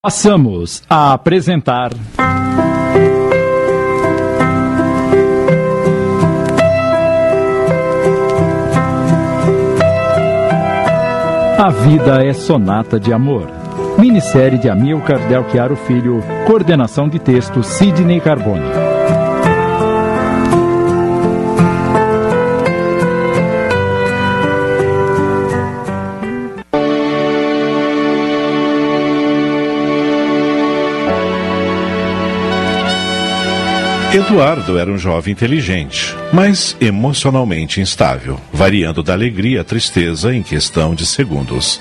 Passamos a apresentar. A Vida é Sonata de Amor. Minissérie de Amilcar Del Chiaro Filho, coordenação de texto Sidney Carbone. Eduardo era um jovem inteligente, mas emocionalmente instável, variando da alegria à tristeza em questão de segundos.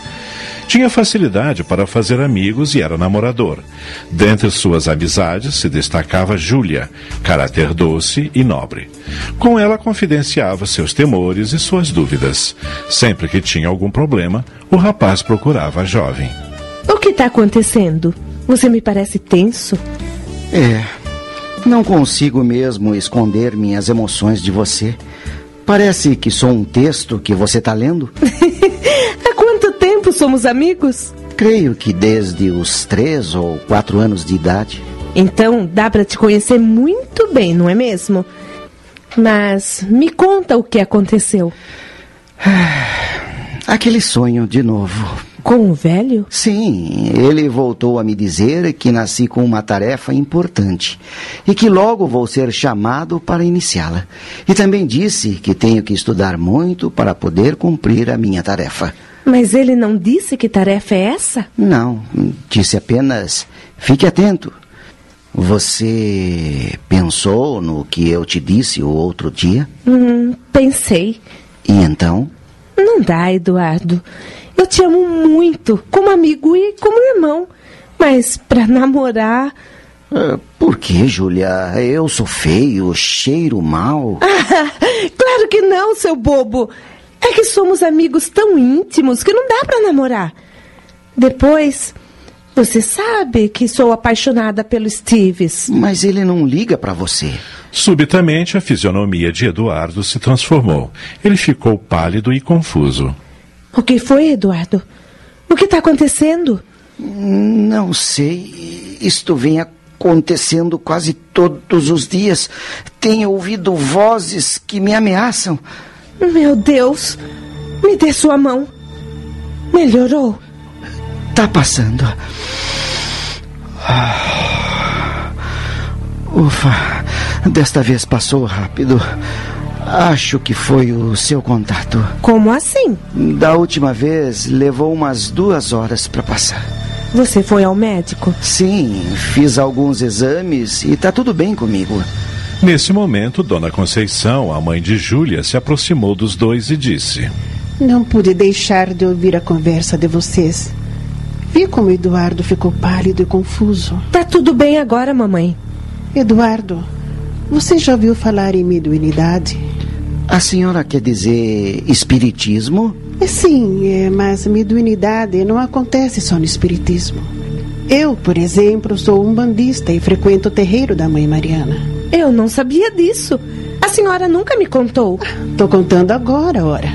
Tinha facilidade para fazer amigos e era namorador. Dentre suas amizades se destacava Júlia, caráter doce e nobre. Com ela confidenciava seus temores e suas dúvidas. Sempre que tinha algum problema, o rapaz procurava a jovem. O que está acontecendo? Você me parece tenso. É, não consigo mesmo esconder minhas emoções de você. Parece que sou um texto que você está lendo. Há quanto tempo somos amigos? Creio que desde os três ou quatro anos de idade. Então dá para te conhecer muito bem, não é mesmo? Mas me conta o que aconteceu. Aquele sonho de novo. Com o velho? Sim, ele voltou a me dizer que nasci com uma tarefa importante e que logo vou ser chamado para iniciá-la. E também disse que tenho que estudar muito para poder cumprir a minha tarefa. Mas ele não disse que tarefa é essa? Não, disse apenas: fique atento. Você pensou no que eu te disse o outro dia? Hum, pensei. E então? Não dá, Eduardo. Eu te amo muito, como amigo e como irmão. Mas para namorar. Uh, por que, Júlia? Eu sou feio, cheiro mal. claro que não, seu bobo. É que somos amigos tão íntimos que não dá para namorar. Depois, você sabe que sou apaixonada pelo Steves. Mas ele não liga para você. Subitamente, a fisionomia de Eduardo se transformou. Ele ficou pálido e confuso. O que foi, Eduardo? O que está acontecendo? Não sei. Isto vem acontecendo quase todos os dias. Tenho ouvido vozes que me ameaçam. Meu Deus! Me dê sua mão. Melhorou? Tá passando. Ah. Ufa, desta vez passou rápido. Acho que foi o seu contato. Como assim? Da última vez levou umas duas horas para passar. Você foi ao médico? Sim, fiz alguns exames e tá tudo bem comigo. Nesse momento, Dona Conceição, a mãe de Júlia, se aproximou dos dois e disse: Não pude deixar de ouvir a conversa de vocês. Vi como Eduardo ficou pálido e confuso. Tá tudo bem agora, mamãe. Eduardo, você já ouviu falar em mediunidade? A senhora quer dizer espiritismo? É, sim, é, mas mediunidade não acontece só no espiritismo. Eu, por exemplo, sou um bandista e frequento o terreiro da Mãe Mariana. Eu não sabia disso. A senhora nunca me contou. Estou contando agora, ora.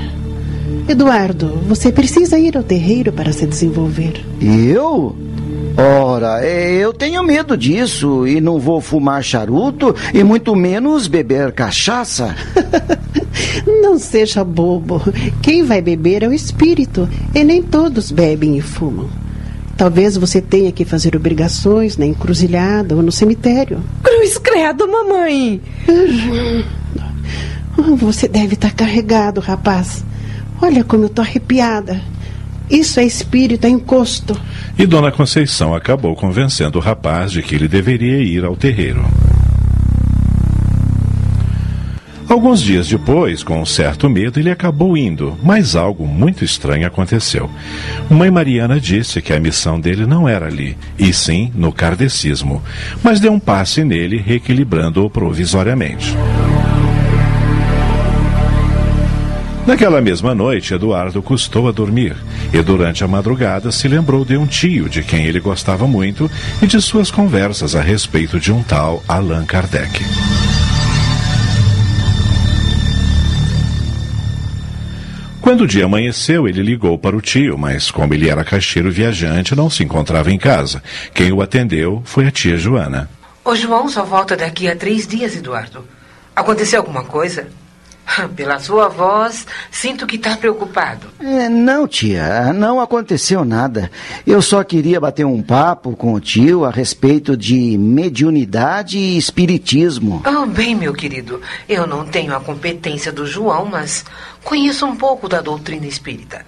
Eduardo, você precisa ir ao terreiro para se desenvolver. Eu? Ora, eu tenho medo disso e não vou fumar charuto e muito menos beber cachaça. não seja bobo. Quem vai beber é o espírito e nem todos bebem e fumam. Talvez você tenha que fazer obrigações na encruzilhada ou no cemitério. Cruz credo, mamãe! Você deve estar carregado, rapaz. Olha como eu estou arrepiada. Isso é espírito, é encosto. E Dona Conceição acabou convencendo o rapaz de que ele deveria ir ao terreiro. Alguns dias depois, com um certo medo, ele acabou indo, mas algo muito estranho aconteceu. Mãe Mariana disse que a missão dele não era ali, e sim no kardecismo, mas deu um passe nele, reequilibrando-o provisoriamente. Naquela mesma noite, Eduardo custou a dormir e, durante a madrugada, se lembrou de um tio de quem ele gostava muito e de suas conversas a respeito de um tal Allan Kardec. Quando o dia amanheceu, ele ligou para o tio, mas como ele era caixeiro viajante, não se encontrava em casa. Quem o atendeu foi a tia Joana. O João só volta daqui a três dias, Eduardo. Aconteceu alguma coisa? Pela sua voz, sinto que está preocupado. É, não, tia, não aconteceu nada. Eu só queria bater um papo com o tio a respeito de mediunidade e espiritismo. Oh, bem, meu querido, eu não tenho a competência do João, mas conheço um pouco da doutrina espírita.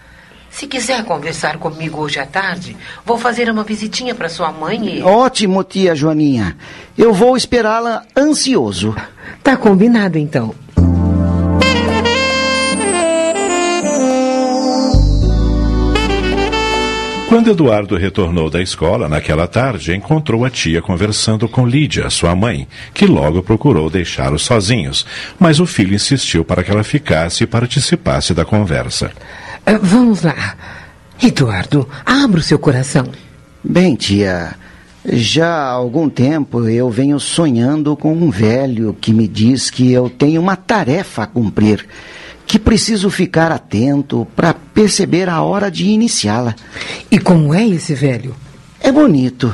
Se quiser conversar comigo hoje à tarde, vou fazer uma visitinha para sua mãe e. Ótimo, tia Joaninha. Eu vou esperá-la ansioso. Tá combinado então. Quando Eduardo retornou da escola naquela tarde, encontrou a tia conversando com Lídia, sua mãe, que logo procurou deixá-los sozinhos, mas o filho insistiu para que ela ficasse e participasse da conversa. Uh, vamos lá. Eduardo, abra o seu coração. Bem, tia, já há algum tempo eu venho sonhando com um velho que me diz que eu tenho uma tarefa a cumprir que preciso ficar atento para perceber a hora de iniciá-la. E como é esse velho? É bonito.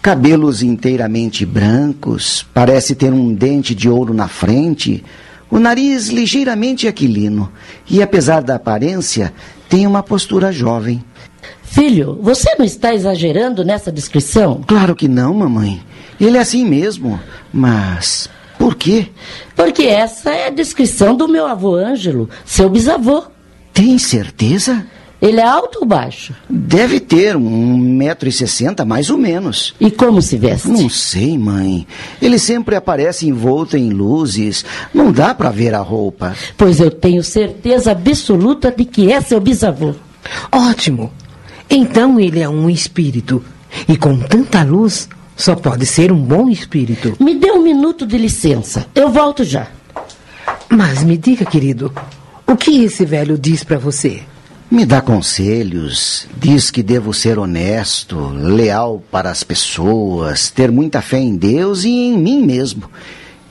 Cabelos inteiramente brancos, parece ter um dente de ouro na frente, o nariz ligeiramente aquilino e, apesar da aparência, tem uma postura jovem. Filho, você não está exagerando nessa descrição? Claro que não, mamãe. Ele é assim mesmo. Mas por quê? Porque essa é a descrição do meu avô Ângelo, seu bisavô. Tem certeza? Ele é alto ou baixo? Deve ter um metro e sessenta, mais ou menos. E como se veste? Não sei, mãe. Ele sempre aparece envolto em luzes. Não dá para ver a roupa. Pois eu tenho certeza absoluta de que é seu bisavô. Ótimo. Então ele é um espírito. E com tanta luz, só pode ser um bom espírito. Me dê um minuto de licença. Eu volto já. Mas me diga, querido, o que esse velho diz para você? Me dá conselhos, diz que devo ser honesto, leal para as pessoas, ter muita fé em Deus e em mim mesmo.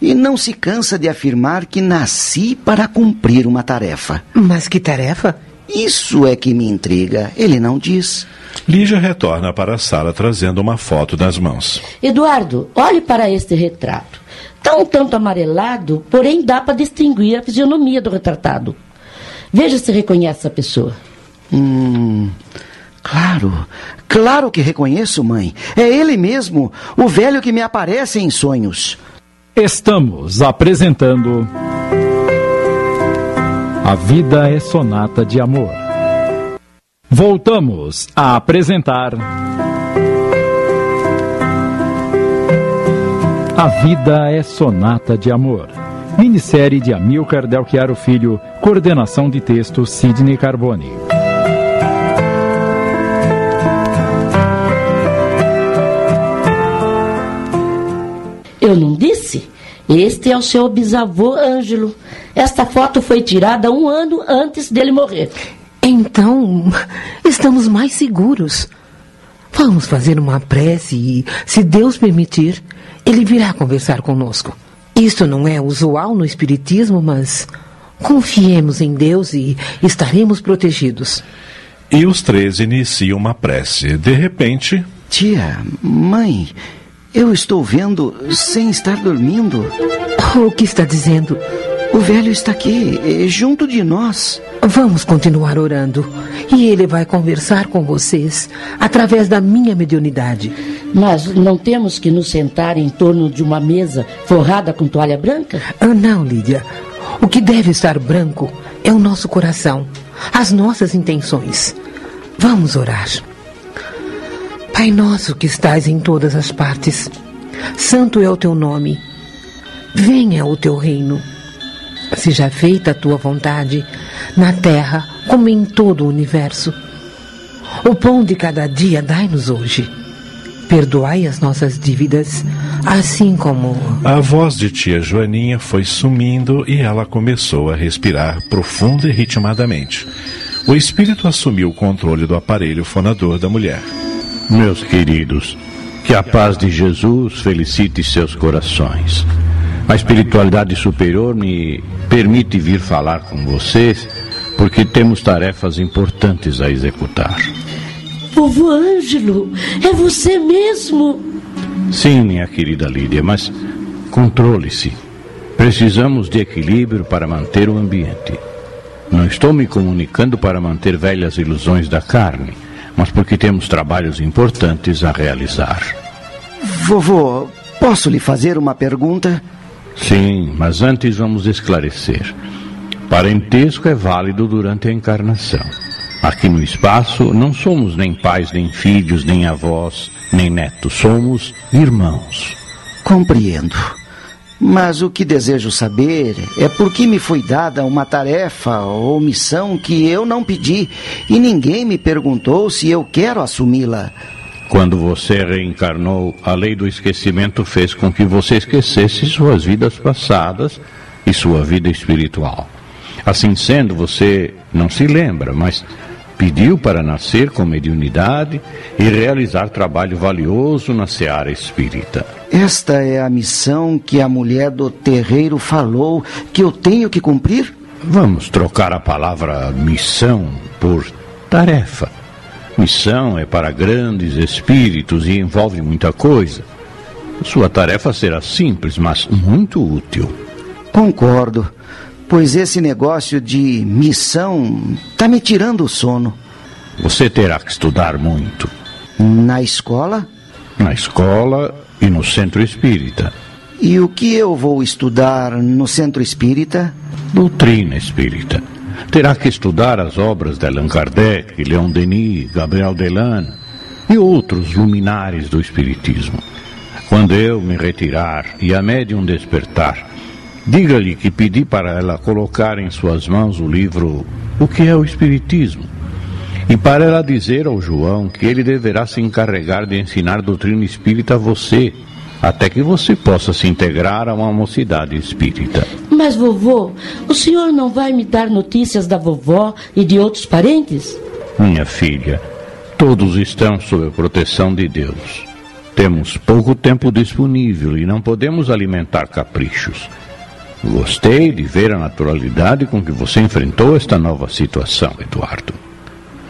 E não se cansa de afirmar que nasci para cumprir uma tarefa. Mas que tarefa? Isso é que me intriga. Ele não diz. Lígia retorna para a sala trazendo uma foto nas mãos. Eduardo, olhe para este retrato. Está um tanto amarelado, porém dá para distinguir a fisionomia do retratado. Veja se reconhece a pessoa. Hum. Claro, claro que reconheço, mãe. É ele mesmo, o velho que me aparece em sonhos. Estamos apresentando. A vida é sonata de amor. Voltamos a apresentar. A Vida é Sonata de Amor. Minissérie de Amilcar Delchiaro Filho, coordenação de texto Sidney Carbone. Este é o seu bisavô Ângelo. Esta foto foi tirada um ano antes dele morrer. Então, estamos mais seguros. Vamos fazer uma prece e, se Deus permitir, ele virá conversar conosco. Isto não é usual no Espiritismo, mas confiemos em Deus e estaremos protegidos. E os três iniciam uma prece. De repente. Tia, mãe, eu estou vendo sem estar dormindo. O que está dizendo? O velho está aqui, eh, junto de nós. Vamos continuar orando. E ele vai conversar com vocês através da minha mediunidade. Mas não temos que nos sentar em torno de uma mesa forrada com toalha branca? Ah, não, Lídia. O que deve estar branco é o nosso coração, as nossas intenções. Vamos orar. Pai nosso que estás em todas as partes, santo é o teu nome. Venha o teu reino Seja feita a tua vontade, na terra como em todo o universo. O pão de cada dia dai-nos hoje. Perdoai as nossas dívidas, assim como. A voz de tia Joaninha foi sumindo e ela começou a respirar profunda e ritmadamente. O espírito assumiu o controle do aparelho fonador da mulher. Meus queridos, que a paz de Jesus felicite seus corações. A espiritualidade superior me permite vir falar com vocês porque temos tarefas importantes a executar. Vovô Ângelo, é você mesmo? Sim, minha querida Lídia, mas controle-se. Precisamos de equilíbrio para manter o ambiente. Não estou me comunicando para manter velhas ilusões da carne, mas porque temos trabalhos importantes a realizar. Vovô, posso lhe fazer uma pergunta? Sim, mas antes vamos esclarecer. Parentesco é válido durante a encarnação. Aqui no espaço não somos nem pais, nem filhos, nem avós, nem netos. Somos irmãos. Compreendo. Mas o que desejo saber é por que me foi dada uma tarefa ou missão que eu não pedi e ninguém me perguntou se eu quero assumi-la. Quando você reencarnou, a lei do esquecimento fez com que você esquecesse suas vidas passadas e sua vida espiritual. Assim sendo, você não se lembra, mas pediu para nascer com mediunidade e realizar trabalho valioso na seara espírita. Esta é a missão que a mulher do terreiro falou que eu tenho que cumprir? Vamos trocar a palavra missão por tarefa. Missão é para grandes espíritos e envolve muita coisa. Sua tarefa será simples, mas muito útil. Concordo pois esse negócio de missão está me tirando o sono. Você terá que estudar muito. Na escola? Na escola e no centro espírita. E o que eu vou estudar no centro espírita? Doutrina espírita. Terá que estudar as obras de Allan Kardec, Leon Denis, Gabriel Delan e outros luminares do espiritismo. Quando eu me retirar e a médium despertar, Diga-lhe que pedi para ela colocar em suas mãos o livro O que é o Espiritismo? E para ela dizer ao João que ele deverá se encarregar de ensinar doutrina espírita a você, até que você possa se integrar a uma mocidade espírita. Mas, vovô, o senhor não vai me dar notícias da vovó e de outros parentes? Minha filha, todos estão sob a proteção de Deus. Temos pouco tempo disponível e não podemos alimentar caprichos. Gostei de ver a naturalidade com que você enfrentou esta nova situação, Eduardo.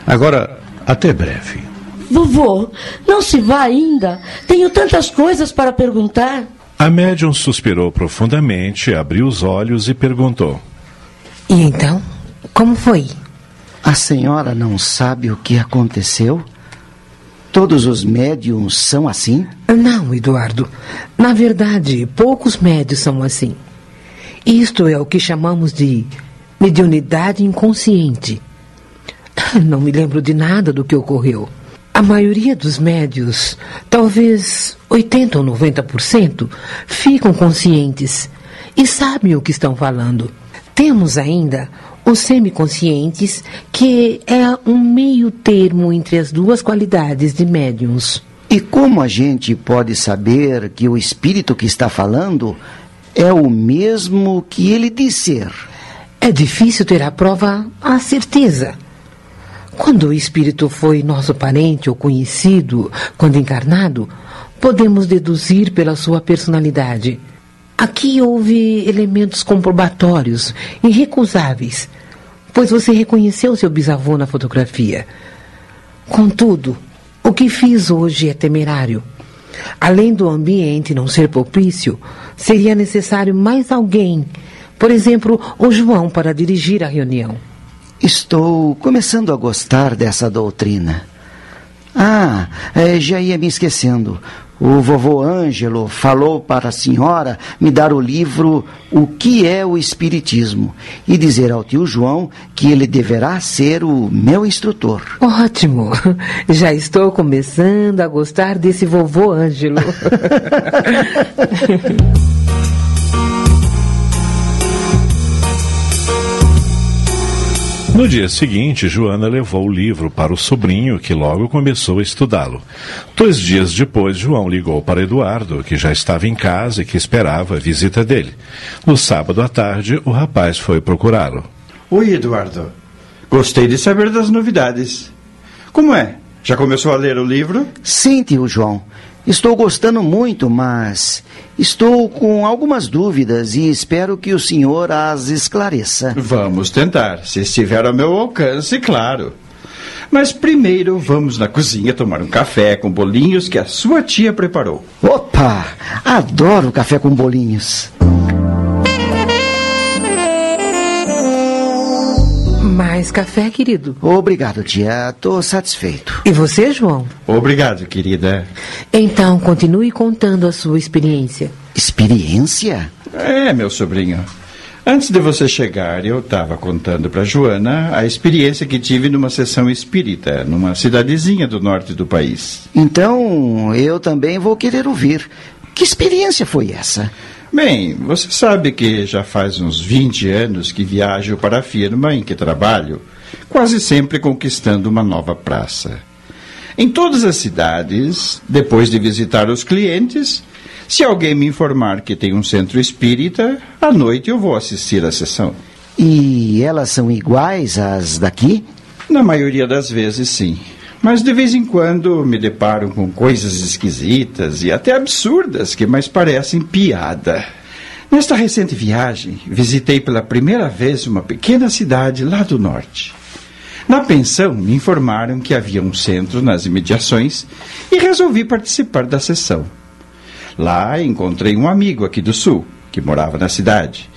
Agora, até breve. Vovô, não se vá ainda. Tenho tantas coisas para perguntar. A médium suspirou profundamente, abriu os olhos e perguntou: E então? Como foi? A senhora não sabe o que aconteceu? Todos os médiums são assim? Não, Eduardo. Na verdade, poucos médios são assim. Isto é o que chamamos de mediunidade inconsciente. Não me lembro de nada do que ocorreu. A maioria dos médios, talvez 80 ou 90%, ficam conscientes e sabem o que estão falando. Temos ainda os semiconscientes, que é um meio termo entre as duas qualidades de médiums. E como a gente pode saber que o espírito que está falando é o mesmo que ele disser. É difícil ter a prova, a certeza. Quando o espírito foi nosso parente ou conhecido, quando encarnado, podemos deduzir pela sua personalidade. Aqui houve elementos comprobatórios, irrecusáveis, pois você reconheceu seu bisavô na fotografia. Contudo, o que fiz hoje é temerário. Além do ambiente não ser propício, seria necessário mais alguém, por exemplo, o João, para dirigir a reunião. Estou começando a gostar dessa doutrina. Ah, é, já ia me esquecendo. O vovô Ângelo falou para a senhora me dar o livro O que é o Espiritismo e dizer ao tio João que ele deverá ser o meu instrutor. Ótimo! Já estou começando a gostar desse vovô Ângelo. No dia seguinte, Joana levou o livro para o sobrinho, que logo começou a estudá-lo. Dois dias depois, João ligou para Eduardo, que já estava em casa e que esperava a visita dele. No sábado à tarde, o rapaz foi procurá-lo. Oi, Eduardo. Gostei de saber das novidades. Como é? Já começou a ler o livro? Sim, tio João. Estou gostando muito, mas estou com algumas dúvidas e espero que o senhor as esclareça. Vamos tentar, se estiver ao meu alcance, claro. Mas primeiro vamos na cozinha tomar um café com bolinhos que a sua tia preparou. Opa! Adoro café com bolinhos. Mais café, querido. Obrigado, tia. Estou satisfeito. E você, João? Obrigado, querida. Então, continue contando a sua experiência. Experiência? É, meu sobrinho. Antes de você chegar, eu estava contando para Joana a experiência que tive numa sessão espírita, numa cidadezinha do norte do país. Então, eu também vou querer ouvir. Que experiência foi essa? Bem, você sabe que já faz uns 20 anos que viajo para a firma em que trabalho, quase sempre conquistando uma nova praça. Em todas as cidades, depois de visitar os clientes, se alguém me informar que tem um centro espírita, à noite eu vou assistir à sessão. E elas são iguais às daqui? Na maioria das vezes, sim. Mas de vez em quando me deparo com coisas esquisitas e até absurdas que mais parecem piada. Nesta recente viagem, visitei pela primeira vez uma pequena cidade lá do norte. Na pensão, me informaram que havia um centro nas imediações e resolvi participar da sessão. Lá encontrei um amigo aqui do sul, que morava na cidade.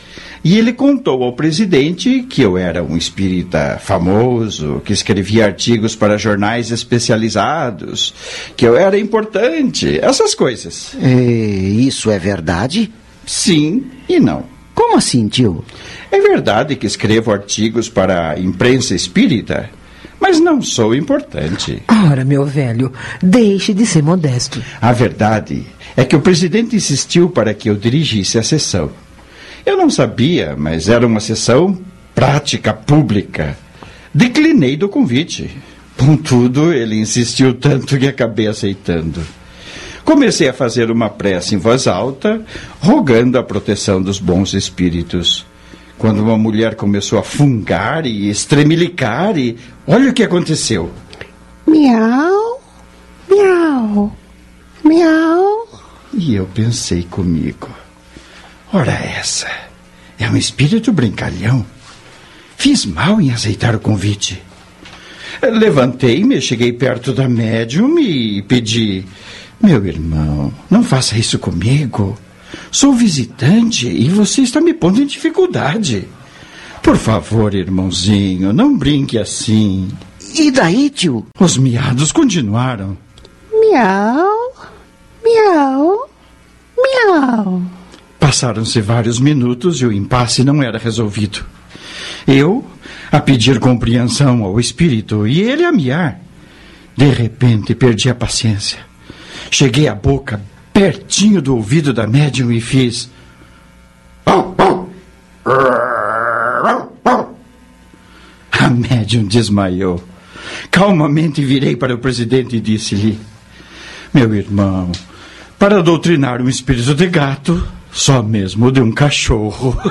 E ele contou ao presidente que eu era um espírita famoso, que escrevia artigos para jornais especializados, que eu era importante, essas coisas. E isso é verdade? Sim e não. Como assim, tio? É verdade que escrevo artigos para a imprensa espírita, mas não sou importante. Ora, meu velho, deixe de ser modesto. A verdade é que o presidente insistiu para que eu dirigisse a sessão. Eu não sabia, mas era uma sessão prática pública. Declinei do convite. Contudo, ele insistiu tanto que acabei aceitando. Comecei a fazer uma prece em voz alta, rogando a proteção dos bons espíritos. Quando uma mulher começou a fungar e estremelicar, e olha o que aconteceu. Miau, miau, miau. E eu pensei comigo: ora, essa é um espírito brincalhão. Fiz mal em aceitar o convite. Levantei-me, cheguei perto da médium e pedi: Meu irmão, não faça isso comigo. Sou visitante e você está me pondo em dificuldade. Por favor, irmãozinho, não brinque assim. E daí, tio? Os miados continuaram. Miau, miau, miau. Passaram-se vários minutos e o impasse não era resolvido. Eu, a pedir compreensão ao espírito e ele a miar. De repente, perdi a paciência. Cheguei a boca pertinho do ouvido da médium e fiz. A médium desmaiou. Calmamente virei para o presidente e disse-lhe: Meu irmão, para doutrinar um espírito de gato, só mesmo de um cachorro.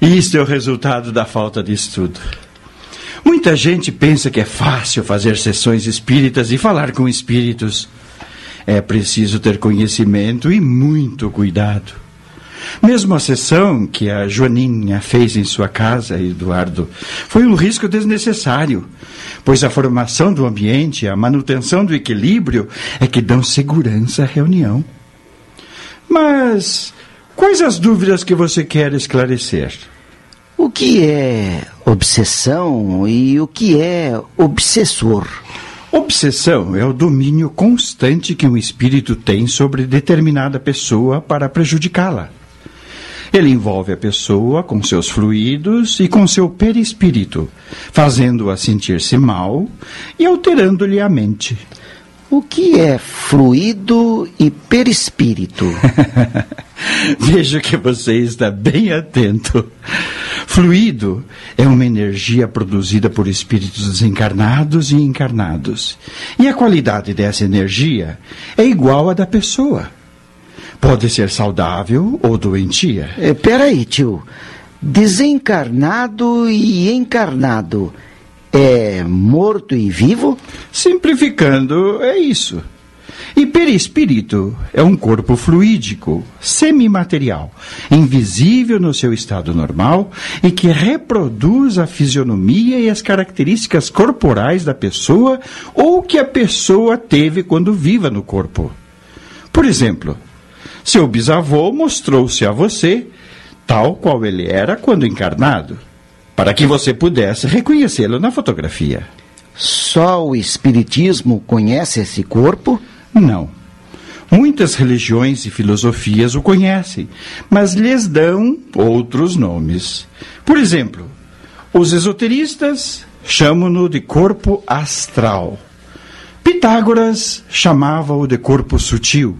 Isto é o resultado da falta de estudo. Muita gente pensa que é fácil fazer sessões espíritas e falar com espíritos. É preciso ter conhecimento e muito cuidado. Mesmo a sessão que a Joaninha fez em sua casa, Eduardo, foi um risco desnecessário, pois a formação do ambiente, a manutenção do equilíbrio é que dão segurança à reunião. Mas quais as dúvidas que você quer esclarecer? O que é obsessão e o que é obsessor? Obsessão é o domínio constante que um espírito tem sobre determinada pessoa para prejudicá-la. Ele envolve a pessoa com seus fluidos e com seu perispírito, fazendo-a sentir-se mal e alterando-lhe a mente. O que é fluido e perispírito? Vejo que você está bem atento. Fluido é uma energia produzida por espíritos desencarnados e encarnados. E a qualidade dessa energia é igual à da pessoa. Pode ser saudável ou doentia. É, peraí, tio. Desencarnado e encarnado é morto e vivo? Simplificando, é isso. E perispírito é um corpo fluídico, semimaterial, invisível no seu estado normal e que reproduz a fisionomia e as características corporais da pessoa ou que a pessoa teve quando viva no corpo. Por exemplo, seu bisavô mostrou-se a você tal qual ele era quando encarnado, para que você pudesse reconhecê-lo na fotografia. Só o Espiritismo conhece esse corpo? Não. Muitas religiões e filosofias o conhecem, mas lhes dão outros nomes. Por exemplo, os esoteristas chamam-no de corpo astral. Pitágoras chamava-o de corpo sutil.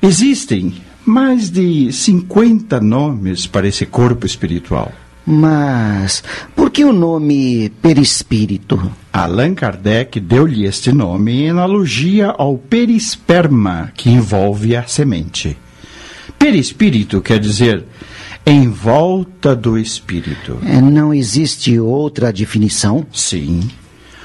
Existem mais de 50 nomes para esse corpo espiritual. Mas por que o nome perispírito? Allan Kardec deu-lhe este nome em analogia ao perisperma que envolve a semente. Perispírito quer dizer em volta do espírito. É, não existe outra definição? Sim.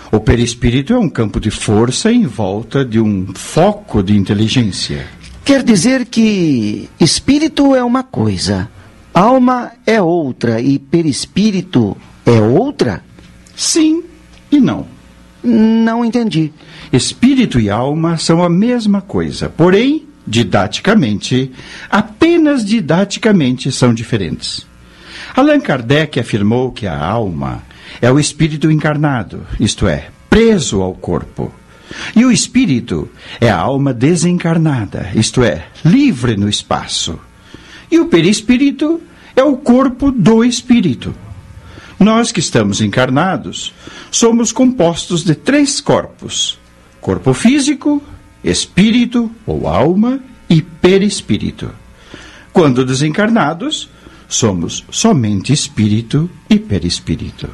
O perispírito é um campo de força em volta de um foco de inteligência. Quer dizer que espírito é uma coisa, Alma é outra e perispírito é outra? Sim e não. Não entendi. Espírito e alma são a mesma coisa, porém, didaticamente, apenas didaticamente são diferentes. Allan Kardec afirmou que a alma é o espírito encarnado, isto é, preso ao corpo. E o espírito é a alma desencarnada, isto é, livre no espaço. E o perispírito é o corpo do espírito. Nós que estamos encarnados somos compostos de três corpos: corpo físico, espírito ou alma e perispírito. Quando desencarnados, somos somente espírito e perispírito.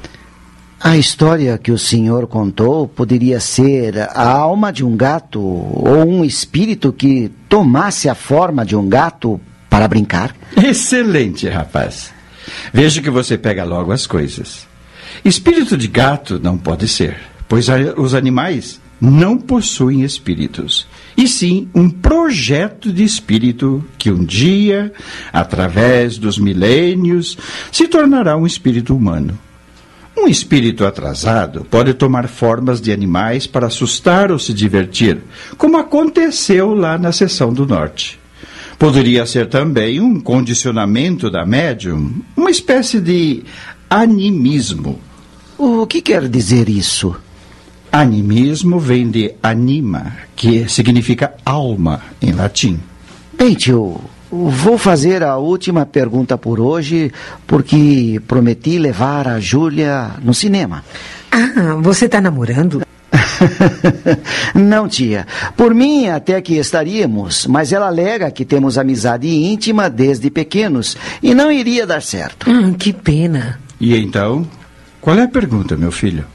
A história que o senhor contou poderia ser a alma de um gato ou um espírito que tomasse a forma de um gato para brincar? Excelente, rapaz. Vejo que você pega logo as coisas. Espírito de gato não pode ser, pois os animais não possuem espíritos, e sim um projeto de espírito que um dia, através dos milênios, se tornará um espírito humano. Um espírito atrasado pode tomar formas de animais para assustar ou se divertir, como aconteceu lá na seção do norte. Poderia ser também um condicionamento da médium, uma espécie de animismo. O que quer dizer isso? Animismo vem de anima, que significa alma em latim. Bem, tio, vou fazer a última pergunta por hoje, porque prometi levar a Júlia no cinema. Ah, você está namorando? Não, tia. Por mim, até que estaríamos, mas ela alega que temos amizade íntima desde pequenos e não iria dar certo. Hum, que pena. E então, qual é a pergunta, meu filho?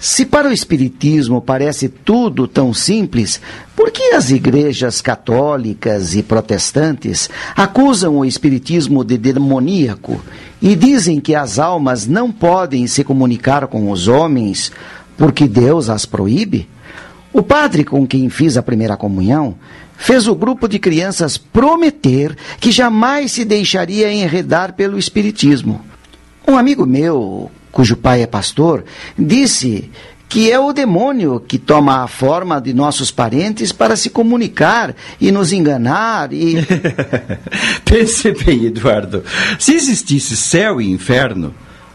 Se para o Espiritismo parece tudo tão simples, por que as igrejas católicas e protestantes acusam o Espiritismo de demoníaco e dizem que as almas não podem se comunicar com os homens porque Deus as proíbe? O padre com quem fiz a primeira comunhão fez o grupo de crianças prometer que jamais se deixaria enredar pelo Espiritismo. Um amigo meu, cujo pai é pastor, disse que é o demônio que toma a forma de nossos parentes para se comunicar e nos enganar e. Pense bem, Eduardo. Se existisse céu e inferno,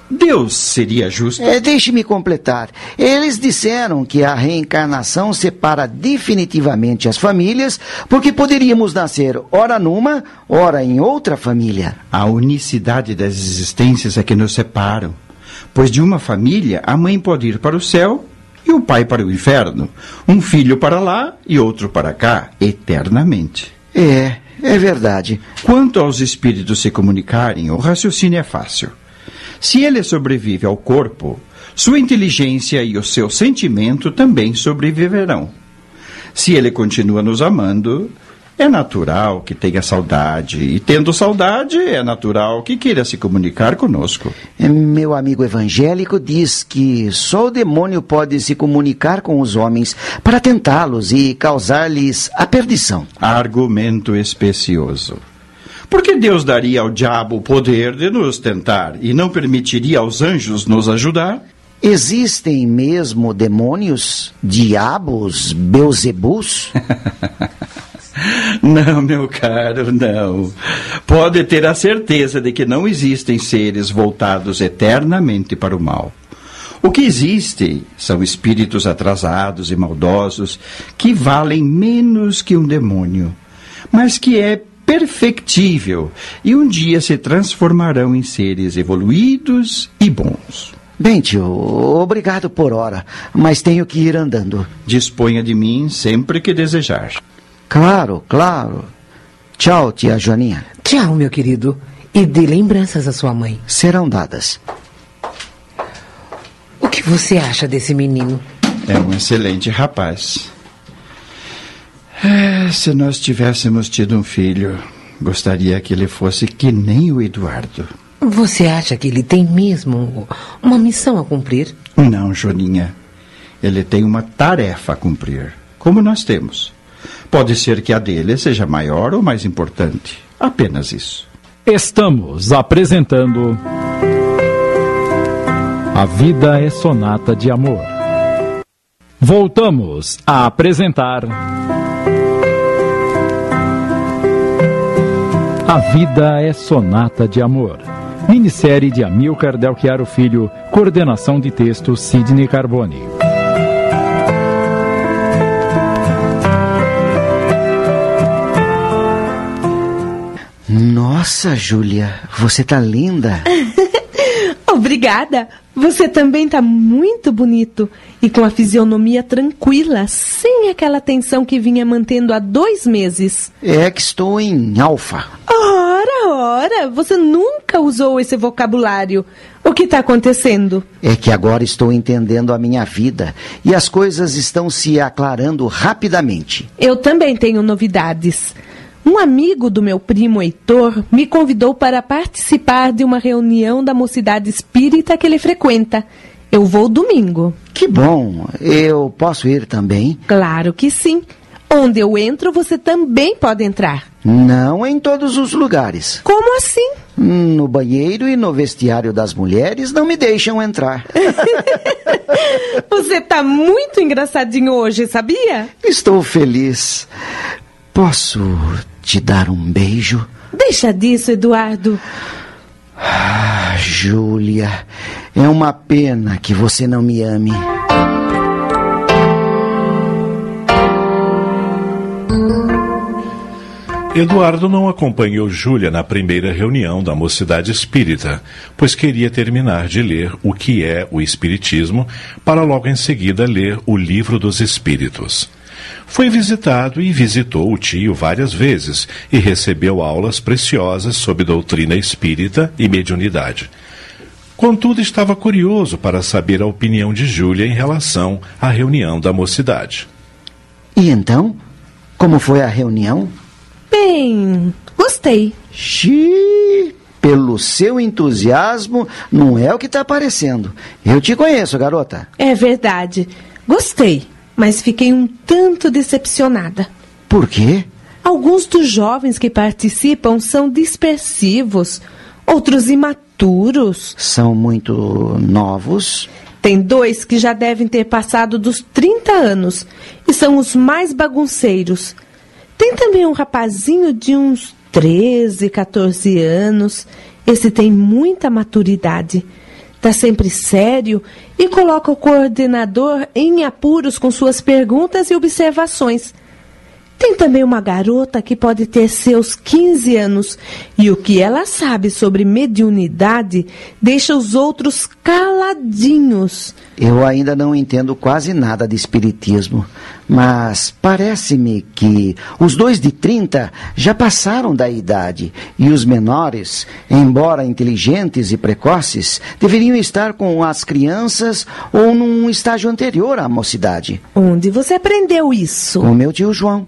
Deus seria justo. É, Deixe-me completar. Eles disseram que a reencarnação separa definitivamente as famílias, porque poderíamos nascer ora numa, ora em outra família. A unicidade das existências é que nos separam. Pois de uma família, a mãe pode ir para o céu e o pai para o inferno. Um filho para lá e outro para cá, eternamente. É, é verdade. Quanto aos espíritos se comunicarem, o raciocínio é fácil. Se ele sobrevive ao corpo, sua inteligência e o seu sentimento também sobreviverão. Se ele continua nos amando, É natural que tenha saudade, e tendo saudade, é natural que queira se comunicar conosco. Meu amigo evangélico diz que só o demônio pode se comunicar com os homens para tentá-los e causar-lhes a perdição. Argumento especioso. Por que Deus daria ao diabo o poder de nos tentar e não permitiria aos anjos nos ajudar? Existem mesmo demônios, diabos, beuzebus? Não, meu caro, não. Pode ter a certeza de que não existem seres voltados eternamente para o mal. O que existe são espíritos atrasados e maldosos que valem menos que um demônio, mas que é perfectível e um dia se transformarão em seres evoluídos e bons. Bem, tio, obrigado por hora, mas tenho que ir andando. Disponha de mim sempre que desejar. Claro, claro. Tchau, tia Joaninha. Tchau, meu querido. E dê lembranças à sua mãe. Serão dadas. O que você acha desse menino? É um excelente rapaz. É, se nós tivéssemos tido um filho, gostaria que ele fosse que nem o Eduardo. Você acha que ele tem mesmo uma missão a cumprir? Não, Joninha. Ele tem uma tarefa a cumprir, como nós temos. Pode ser que a dele seja maior ou mais importante. Apenas isso. Estamos apresentando. A Vida é Sonata de Amor. Voltamos a apresentar. A Vida é Sonata de Amor. Minissérie de Amilcar Delchiaro Filho, coordenação de texto Sidney Carbone. Nossa, Júlia, você tá linda. Obrigada. Você também tá muito bonito e com a fisionomia tranquila, sem aquela tensão que vinha mantendo há dois meses. É que estou em alfa. Ora, ora, você nunca usou esse vocabulário. O que está acontecendo? É que agora estou entendendo a minha vida e as coisas estão se aclarando rapidamente. Eu também tenho novidades. Um amigo do meu primo Heitor me convidou para participar de uma reunião da mocidade espírita que ele frequenta. Eu vou domingo. Que bom! Eu posso ir também? Claro que sim. Onde eu entro, você também pode entrar. Não em todos os lugares. Como assim? No banheiro e no vestiário das mulheres não me deixam entrar. você tá muito engraçadinho hoje, sabia? Estou feliz. Posso te dar um beijo? Deixa disso, Eduardo. Ah, Júlia, é uma pena que você não me ame. Eduardo não acompanhou Júlia na primeira reunião da Mocidade Espírita, pois queria terminar de ler o que é o Espiritismo, para logo em seguida ler o Livro dos Espíritos. Foi visitado e visitou o tio várias vezes e recebeu aulas preciosas sobre doutrina espírita e mediunidade. Contudo, estava curioso para saber a opinião de Júlia em relação à reunião da mocidade. E então? Como foi a reunião? Bem, gostei. Xiii, pelo seu entusiasmo, não é o que está aparecendo. Eu te conheço, garota. É verdade. Gostei, mas fiquei um tanto decepcionada. Por quê? Alguns dos jovens que participam são dispersivos, outros imaturos. São muito novos. Tem dois que já devem ter passado dos 30 anos e são os mais bagunceiros. Tem também um rapazinho de uns 13, 14 anos. Esse tem muita maturidade. Está sempre sério e coloca o coordenador em apuros com suas perguntas e observações. Tem também uma garota que pode ter seus 15 anos e o que ela sabe sobre mediunidade deixa os outros caladinhos. Eu ainda não entendo quase nada de espiritismo, mas parece-me que os dois de 30 já passaram da idade e os menores, embora inteligentes e precoces, deveriam estar com as crianças ou num estágio anterior à mocidade. Onde você aprendeu isso? Com meu tio João.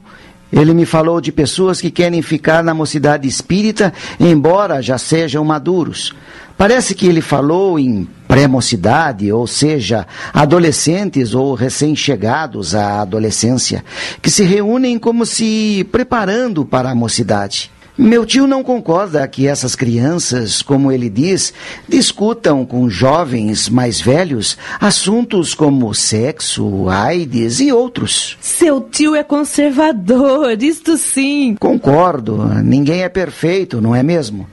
Ele me falou de pessoas que querem ficar na mocidade espírita, embora já sejam maduros. Parece que ele falou em pré-mocidade, ou seja, adolescentes ou recém-chegados à adolescência, que se reúnem como se preparando para a mocidade. Meu tio não concorda que essas crianças, como ele diz, discutam com jovens mais velhos assuntos como sexo, AIDS e outros. Seu tio é conservador, isto sim. Concordo, ninguém é perfeito, não é mesmo?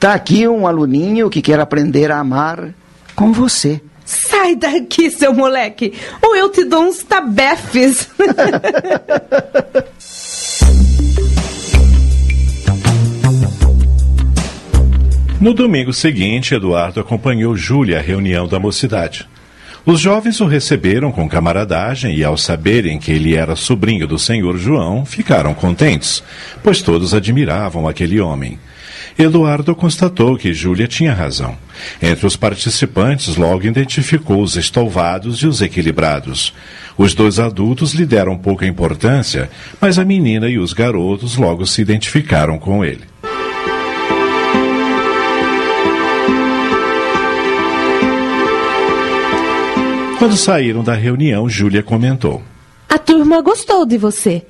Tá aqui um aluninho que quer aprender a amar com você. Sai daqui, seu moleque, ou eu te dou uns tabefes. No domingo seguinte, Eduardo acompanhou Júlia à reunião da mocidade. Os jovens o receberam com camaradagem e, ao saberem que ele era sobrinho do senhor João, ficaram contentes, pois todos admiravam aquele homem. Eduardo constatou que Júlia tinha razão. Entre os participantes, logo identificou os estouvados e os equilibrados. Os dois adultos lhe deram pouca importância, mas a menina e os garotos logo se identificaram com ele. Quando saíram da reunião, Júlia comentou: A turma gostou de você.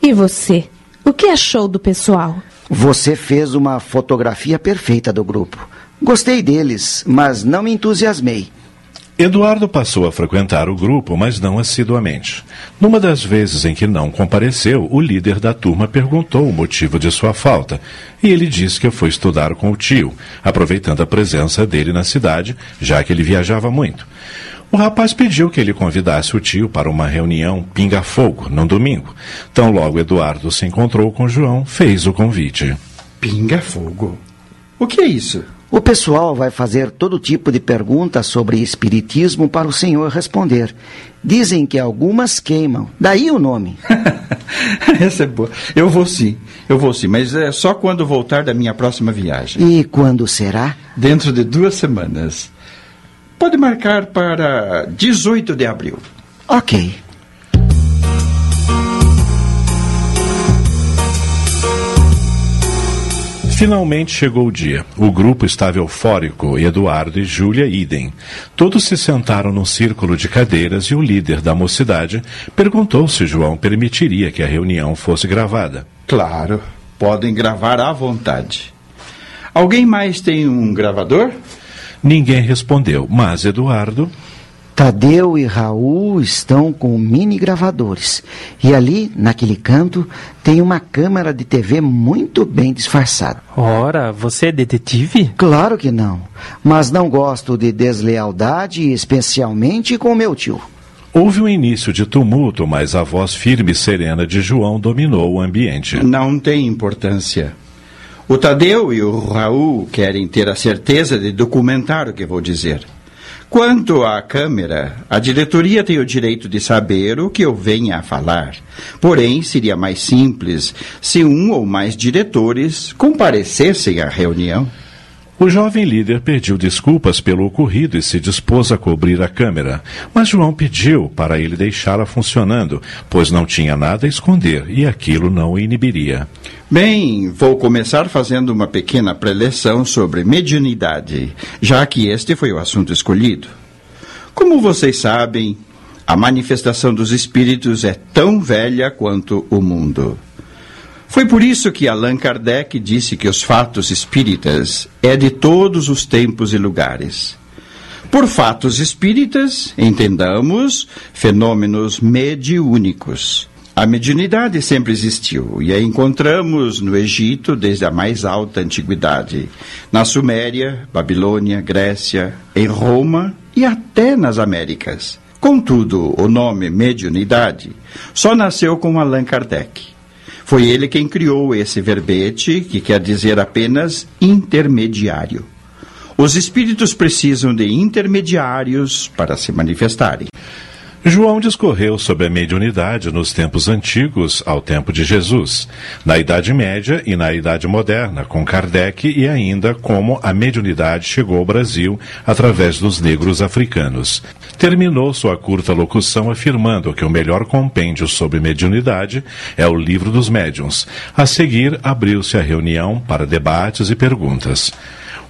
E você? O que achou do pessoal? Você fez uma fotografia perfeita do grupo. Gostei deles, mas não me entusiasmei. Eduardo passou a frequentar o grupo, mas não assiduamente. Numa das vezes em que não compareceu, o líder da turma perguntou o motivo de sua falta, e ele disse que foi estudar com o tio, aproveitando a presença dele na cidade, já que ele viajava muito. O rapaz pediu que ele convidasse o tio para uma reunião pinga-fogo, num domingo. Tão logo Eduardo se encontrou com João, fez o convite. Pinga-fogo? O que é isso? O pessoal vai fazer todo tipo de perguntas sobre espiritismo para o senhor responder. Dizem que algumas queimam. Daí o nome. Essa é boa. Eu vou sim. Eu vou sim, mas é só quando voltar da minha próxima viagem. E quando será? Dentro de duas semanas. Pode marcar para 18 de abril. Ok. Finalmente chegou o dia. O grupo estava eufórico Eduardo e Júlia idem. Todos se sentaram num círculo de cadeiras e o líder da mocidade perguntou se João permitiria que a reunião fosse gravada. Claro, podem gravar à vontade. Alguém mais tem um gravador? Ninguém respondeu, mas Eduardo. Tadeu e Raul estão com mini gravadores. E ali, naquele canto, tem uma câmera de TV muito bem disfarçada. Ora, você é detetive? Claro que não. Mas não gosto de deslealdade, especialmente com meu tio. Houve um início de tumulto, mas a voz firme e serena de João dominou o ambiente. Não tem importância. O Tadeu e o Raul querem ter a certeza de documentar o que vou dizer. Quanto à câmera, a diretoria tem o direito de saber o que eu venha a falar. Porém, seria mais simples se um ou mais diretores comparecessem à reunião. O jovem líder pediu desculpas pelo ocorrido e se dispôs a cobrir a câmera, mas João pediu para ele deixá-la funcionando, pois não tinha nada a esconder e aquilo não o inibiria. Bem, vou começar fazendo uma pequena preleção sobre mediunidade, já que este foi o assunto escolhido. Como vocês sabem, a manifestação dos espíritos é tão velha quanto o mundo. Foi por isso que Allan Kardec disse que os fatos espíritas é de todos os tempos e lugares. Por fatos espíritas, entendamos fenômenos mediúnicos. A mediunidade sempre existiu e a encontramos no Egito desde a mais alta antiguidade, na Suméria, Babilônia, Grécia, em Roma e até nas Américas. Contudo, o nome mediunidade só nasceu com Allan Kardec. Foi ele quem criou esse verbete, que quer dizer apenas intermediário. Os espíritos precisam de intermediários para se manifestarem. João discorreu sobre a mediunidade nos tempos antigos ao tempo de Jesus, na Idade Média e na Idade Moderna, com Kardec e ainda como a mediunidade chegou ao Brasil através dos negros africanos. Terminou sua curta locução afirmando que o melhor compêndio sobre mediunidade é o Livro dos Médiuns. A seguir, abriu-se a reunião para debates e perguntas.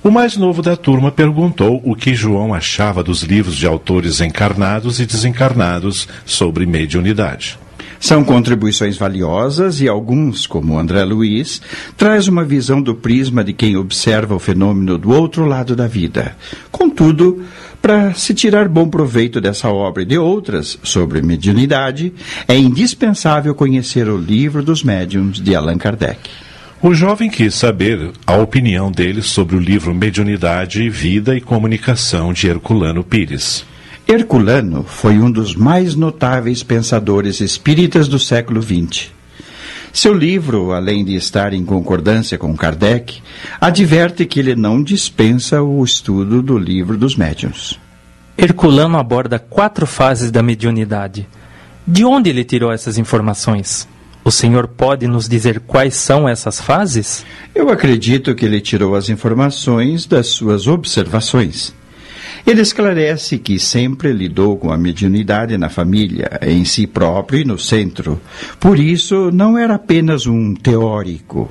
O mais novo da turma perguntou o que João achava dos livros de autores encarnados e desencarnados sobre mediunidade. São contribuições valiosas e alguns, como André Luiz, traz uma visão do prisma de quem observa o fenômeno do outro lado da vida. Contudo, para se tirar bom proveito dessa obra e de outras sobre mediunidade, é indispensável conhecer o livro dos médiums de Allan Kardec. O jovem quis saber a opinião dele sobre o livro Mediunidade, Vida e Comunicação de Herculano Pires. Herculano foi um dos mais notáveis pensadores espíritas do século XX. Seu livro, além de estar em concordância com Kardec, adverte que ele não dispensa o estudo do livro dos médiuns. Herculano aborda quatro fases da mediunidade. De onde ele tirou essas informações? O senhor pode nos dizer quais são essas fases? Eu acredito que ele tirou as informações das suas observações. Ele esclarece que sempre lidou com a mediunidade na família, em si próprio e no centro. Por isso, não era apenas um teórico.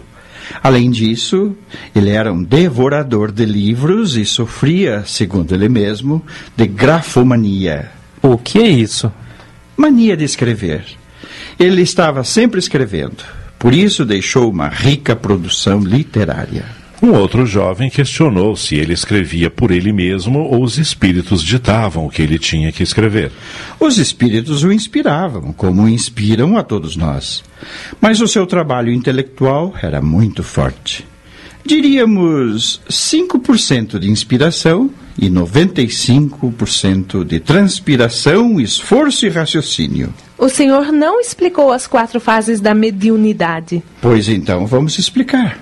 Além disso, ele era um devorador de livros e sofria, segundo ele mesmo, de grafomania. O que é isso? Mania de escrever. Ele estava sempre escrevendo, por isso deixou uma rica produção literária. Um outro jovem questionou se ele escrevia por ele mesmo ou os espíritos ditavam o que ele tinha que escrever. Os espíritos o inspiravam, como inspiram a todos nós. Mas o seu trabalho intelectual era muito forte. Diríamos 5% de inspiração e 95% de transpiração, esforço e raciocínio. O senhor não explicou as quatro fases da mediunidade. Pois então vamos explicar.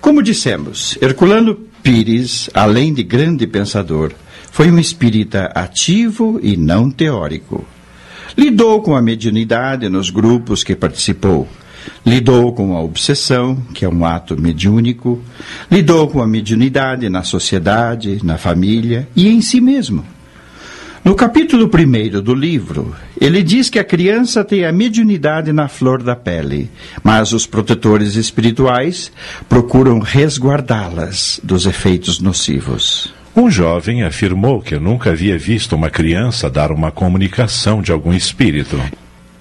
Como dissemos, Herculano Pires, além de grande pensador, foi um espírita ativo e não teórico. Lidou com a mediunidade nos grupos que participou. Lidou com a obsessão, que é um ato mediúnico. Lidou com a mediunidade na sociedade, na família e em si mesmo. No capítulo 1 do livro, ele diz que a criança tem a mediunidade na flor da pele, mas os protetores espirituais procuram resguardá-las dos efeitos nocivos. Um jovem afirmou que nunca havia visto uma criança dar uma comunicação de algum espírito.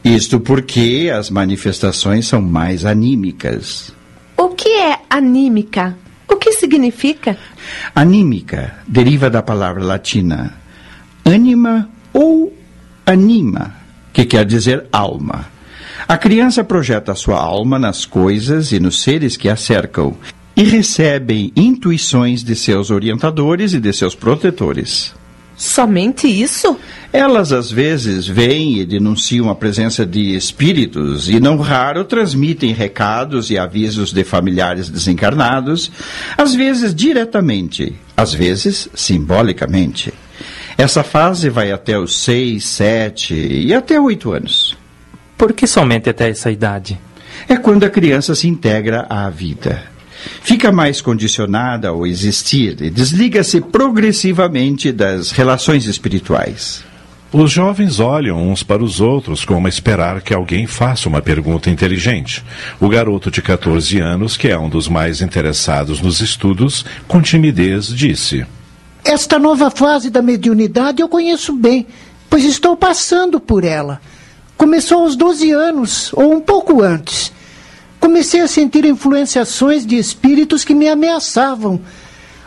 Isto porque as manifestações são mais anímicas. O que é anímica? O que significa? Anímica deriva da palavra latina ânima ou anima, que quer dizer alma. A criança projeta sua alma nas coisas e nos seres que a cercam e recebe intuições de seus orientadores e de seus protetores. Somente isso? Elas às vezes vêm e denunciam a presença de espíritos e não raro transmitem recados e avisos de familiares desencarnados, às vezes diretamente, às vezes simbolicamente. Essa fase vai até os 6, 7 e até 8 anos. Por que somente até essa idade? É quando a criança se integra à vida. Fica mais condicionada ao existir e desliga-se progressivamente das relações espirituais. Os jovens olham uns para os outros como a esperar que alguém faça uma pergunta inteligente. O garoto de 14 anos, que é um dos mais interessados nos estudos, com timidez disse: esta nova fase da mediunidade eu conheço bem, pois estou passando por ela. Começou aos 12 anos, ou um pouco antes. Comecei a sentir influenciações de espíritos que me ameaçavam.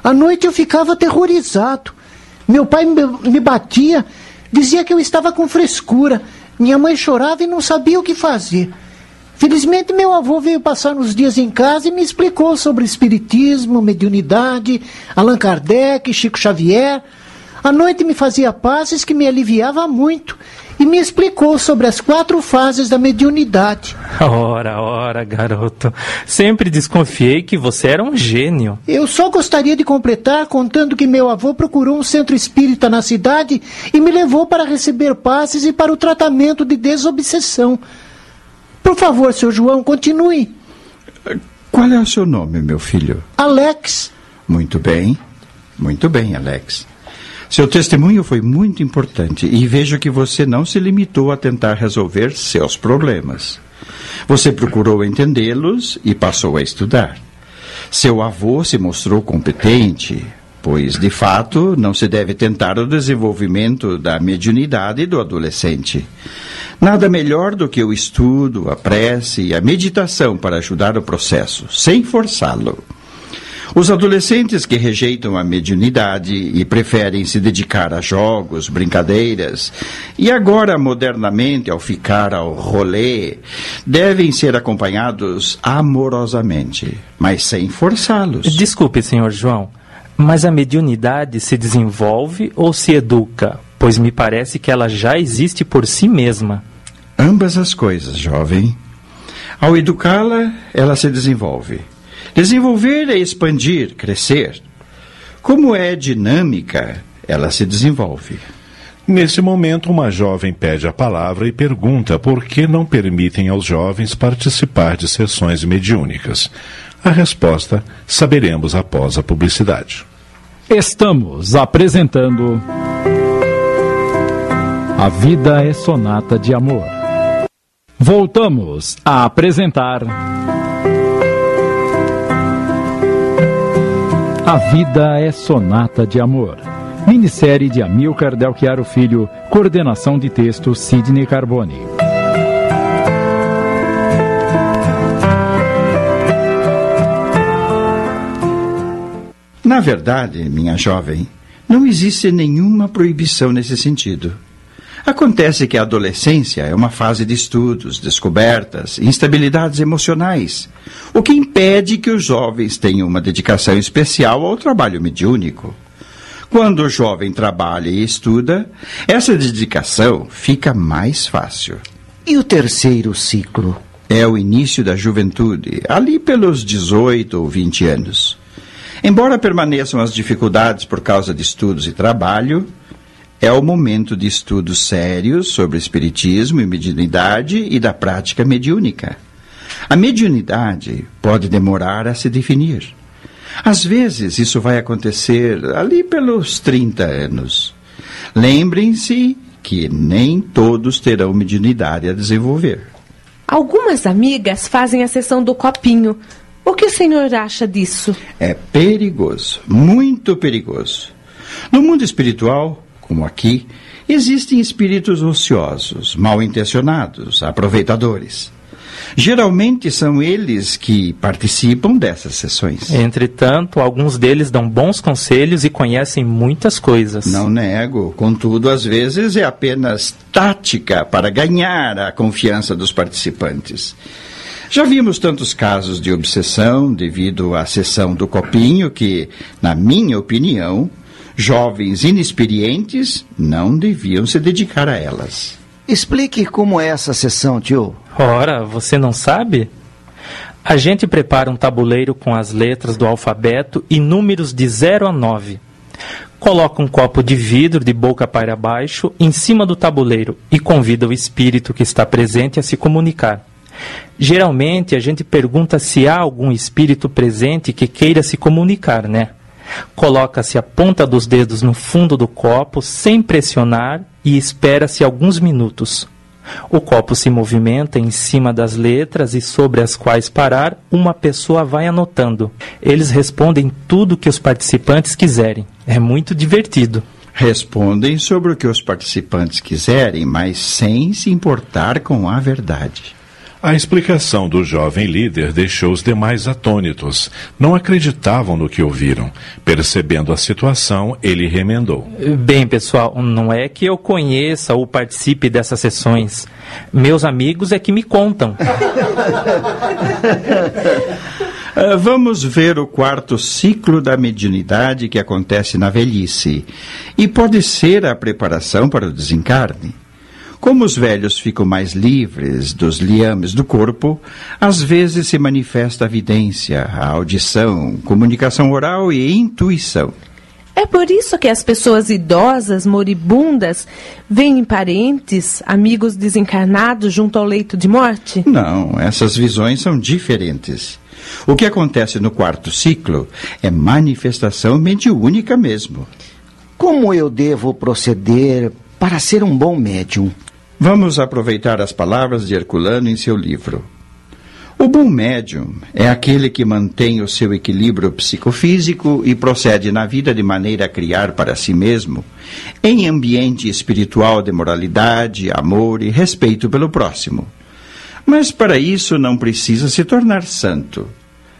À noite eu ficava aterrorizado. Meu pai me batia, dizia que eu estava com frescura. Minha mãe chorava e não sabia o que fazer. Felizmente, meu avô veio passar uns dias em casa e me explicou sobre espiritismo, mediunidade, Allan Kardec, Chico Xavier. À noite me fazia passes que me aliviava muito e me explicou sobre as quatro fases da mediunidade. Ora, ora, garoto. Sempre desconfiei que você era um gênio. Eu só gostaria de completar contando que meu avô procurou um centro espírita na cidade e me levou para receber passes e para o tratamento de desobsessão. Por favor, seu João, continue. Qual é o seu nome, meu filho? Alex. Muito bem. Muito bem, Alex. Seu testemunho foi muito importante e vejo que você não se limitou a tentar resolver seus problemas. Você procurou entendê-los e passou a estudar. Seu avô se mostrou competente, pois, de fato, não se deve tentar o desenvolvimento da mediunidade do adolescente. Nada melhor do que o estudo, a prece e a meditação para ajudar o processo, sem forçá-lo. Os adolescentes que rejeitam a mediunidade e preferem se dedicar a jogos, brincadeiras, e agora modernamente ao ficar ao rolê, devem ser acompanhados amorosamente, mas sem forçá-los. Desculpe, senhor João, mas a mediunidade se desenvolve ou se educa? Pois me parece que ela já existe por si mesma. Ambas as coisas, jovem. Ao educá-la, ela se desenvolve. Desenvolver é expandir, crescer. Como é dinâmica, ela se desenvolve. Nesse momento, uma jovem pede a palavra e pergunta por que não permitem aos jovens participar de sessões mediúnicas. A resposta saberemos após a publicidade. Estamos apresentando. A Vida é Sonata de Amor. Voltamos a apresentar. A Vida é Sonata de Amor. Minissérie de Amilcar Delchiaro Filho, coordenação de texto Sidney Carbone. Na verdade, minha jovem, não existe nenhuma proibição nesse sentido. Acontece que a adolescência é uma fase de estudos, descobertas, instabilidades emocionais, o que impede que os jovens tenham uma dedicação especial ao trabalho mediúnico. Quando o jovem trabalha e estuda, essa dedicação fica mais fácil. E o terceiro ciclo? É o início da juventude, ali pelos 18 ou 20 anos. Embora permaneçam as dificuldades por causa de estudos e trabalho, é o momento de estudos sérios sobre espiritismo e mediunidade e da prática mediúnica. A mediunidade pode demorar a se definir. Às vezes, isso vai acontecer ali pelos 30 anos. Lembrem-se que nem todos terão mediunidade a desenvolver. Algumas amigas fazem a sessão do copinho. O que o senhor acha disso? É perigoso, muito perigoso. No mundo espiritual, como aqui, existem espíritos ociosos, mal intencionados, aproveitadores. Geralmente são eles que participam dessas sessões. Entretanto, alguns deles dão bons conselhos e conhecem muitas coisas. Não nego, contudo, às vezes é apenas tática para ganhar a confiança dos participantes. Já vimos tantos casos de obsessão devido à sessão do copinho que, na minha opinião, jovens inexperientes não deviam se dedicar a elas. Explique como é essa sessão, tio. Ora, você não sabe? A gente prepara um tabuleiro com as letras do alfabeto e números de 0 a 9. Coloca um copo de vidro de boca para baixo em cima do tabuleiro e convida o espírito que está presente a se comunicar. Geralmente a gente pergunta se há algum espírito presente que queira se comunicar, né? Coloca-se a ponta dos dedos no fundo do copo sem pressionar e espera-se alguns minutos. O copo se movimenta em cima das letras e sobre as quais parar, uma pessoa vai anotando. Eles respondem tudo que os participantes quiserem. É muito divertido. Respondem sobre o que os participantes quiserem, mas sem se importar com a verdade. A explicação do jovem líder deixou os demais atônitos. Não acreditavam no que ouviram. Percebendo a situação, ele remendou. Bem, pessoal, não é que eu conheça ou participe dessas sessões. Meus amigos é que me contam. Uh, vamos ver o quarto ciclo da mediunidade que acontece na velhice. E pode ser a preparação para o desencarne. Como os velhos ficam mais livres dos liames do corpo, às vezes se manifesta a vidência, a audição, comunicação oral e intuição. É por isso que as pessoas idosas, moribundas, veem parentes, amigos desencarnados junto ao leito de morte? Não, essas visões são diferentes. O que acontece no quarto ciclo é manifestação mediúnica mesmo. Como eu devo proceder para ser um bom médium? Vamos aproveitar as palavras de Herculano em seu livro. O bom médium é aquele que mantém o seu equilíbrio psicofísico e procede na vida de maneira a criar para si mesmo, em ambiente espiritual de moralidade, amor e respeito pelo próximo. Mas para isso não precisa se tornar santo,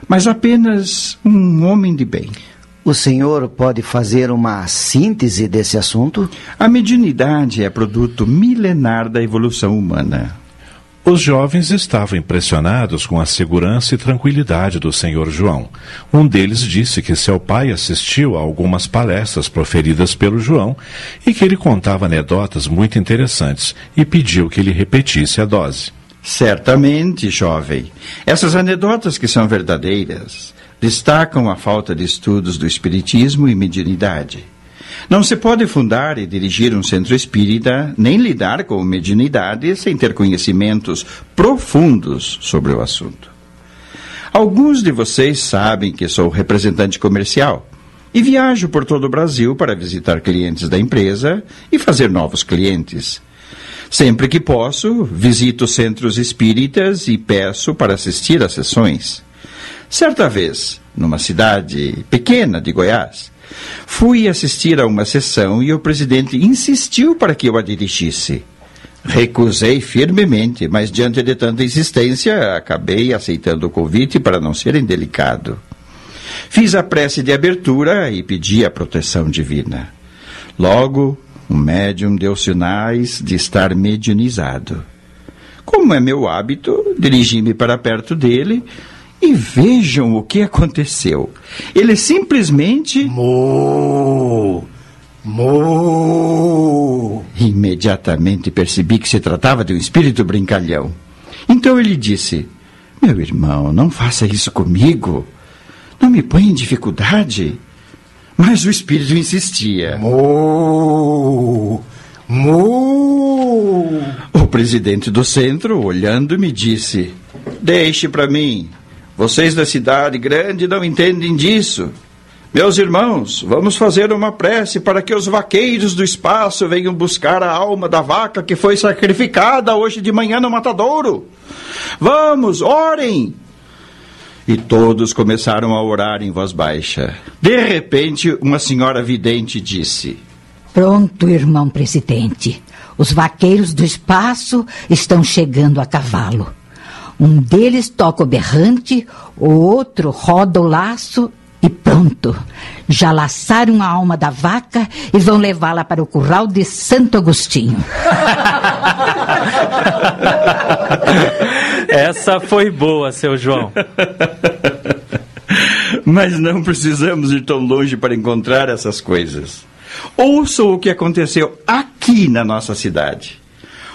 mas apenas um homem de bem. O senhor pode fazer uma síntese desse assunto? A mediunidade é produto milenar da evolução humana. Os jovens estavam impressionados com a segurança e tranquilidade do senhor João. Um deles disse que seu pai assistiu a algumas palestras proferidas pelo João e que ele contava anedotas muito interessantes e pediu que ele repetisse a dose. Certamente, jovem. Essas anedotas que são verdadeiras destacam a falta de estudos do espiritismo e mediunidade. Não se pode fundar e dirigir um centro espírita, nem lidar com mediunidade sem ter conhecimentos profundos sobre o assunto. Alguns de vocês sabem que sou representante comercial e viajo por todo o Brasil para visitar clientes da empresa e fazer novos clientes. Sempre que posso, visito centros espíritas e peço para assistir às sessões. Certa vez, numa cidade pequena de Goiás, fui assistir a uma sessão e o presidente insistiu para que eu a dirigisse. Recusei firmemente, mas diante de tanta insistência, acabei aceitando o convite para não ser indelicado. Fiz a prece de abertura e pedi a proteção divina. Logo, o médium deu sinais de estar mediunizado. Como é meu hábito, dirigi-me para perto dele e vejam o que aconteceu. Ele simplesmente. Mo! Mo! Imediatamente percebi que se tratava de um espírito brincalhão. Então ele disse: Meu irmão, não faça isso comigo. Não me ponha em dificuldade. Mas o espírito insistia. Mo! Mo! O presidente do centro, olhando, me disse: Deixe para mim. Vocês da cidade grande não entendem disso. Meus irmãos, vamos fazer uma prece para que os vaqueiros do espaço venham buscar a alma da vaca que foi sacrificada hoje de manhã no matadouro. Vamos, orem! E todos começaram a orar em voz baixa. De repente, uma senhora vidente disse: Pronto, irmão presidente. Os vaqueiros do espaço estão chegando a cavalo. Um deles toca o berrante, o outro roda o laço e pronto. Já laçaram a alma da vaca e vão levá-la para o curral de Santo Agostinho. Essa foi boa, seu João. Mas não precisamos ir tão longe para encontrar essas coisas. Ouçam o que aconteceu aqui na nossa cidade.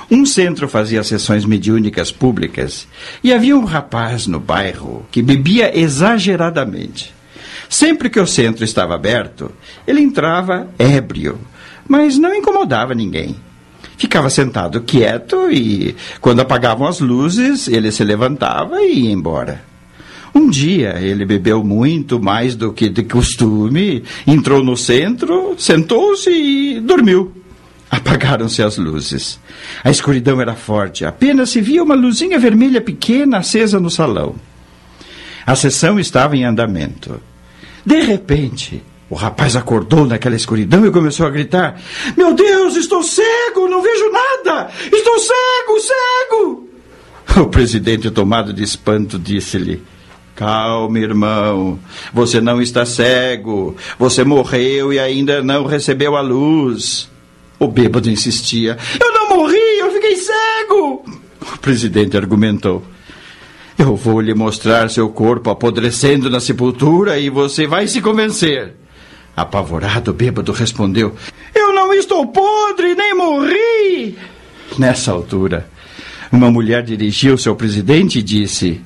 Um centro fazia sessões mediúnicas públicas e havia um rapaz no bairro que bebia exageradamente. Sempre que o centro estava aberto, ele entrava ébrio, mas não incomodava ninguém. Ficava sentado quieto e, quando apagavam as luzes, ele se levantava e ia embora. Um dia ele bebeu muito mais do que de costume, entrou no centro, sentou-se e dormiu. Apagaram-se as luzes. A escuridão era forte, apenas se via uma luzinha vermelha pequena acesa no salão. A sessão estava em andamento. De repente, o rapaz acordou naquela escuridão e começou a gritar: Meu Deus, estou cego, não vejo nada! Estou cego, cego! O presidente, tomado de espanto, disse-lhe: Calma, irmão. Você não está cego. Você morreu e ainda não recebeu a luz. O bêbado insistia: Eu não morri, eu fiquei cego! O presidente argumentou: Eu vou lhe mostrar seu corpo apodrecendo na sepultura e você vai se convencer. Apavorado, o bêbado respondeu: Eu não estou podre, nem morri! Nessa altura, uma mulher dirigiu-se ao presidente e disse: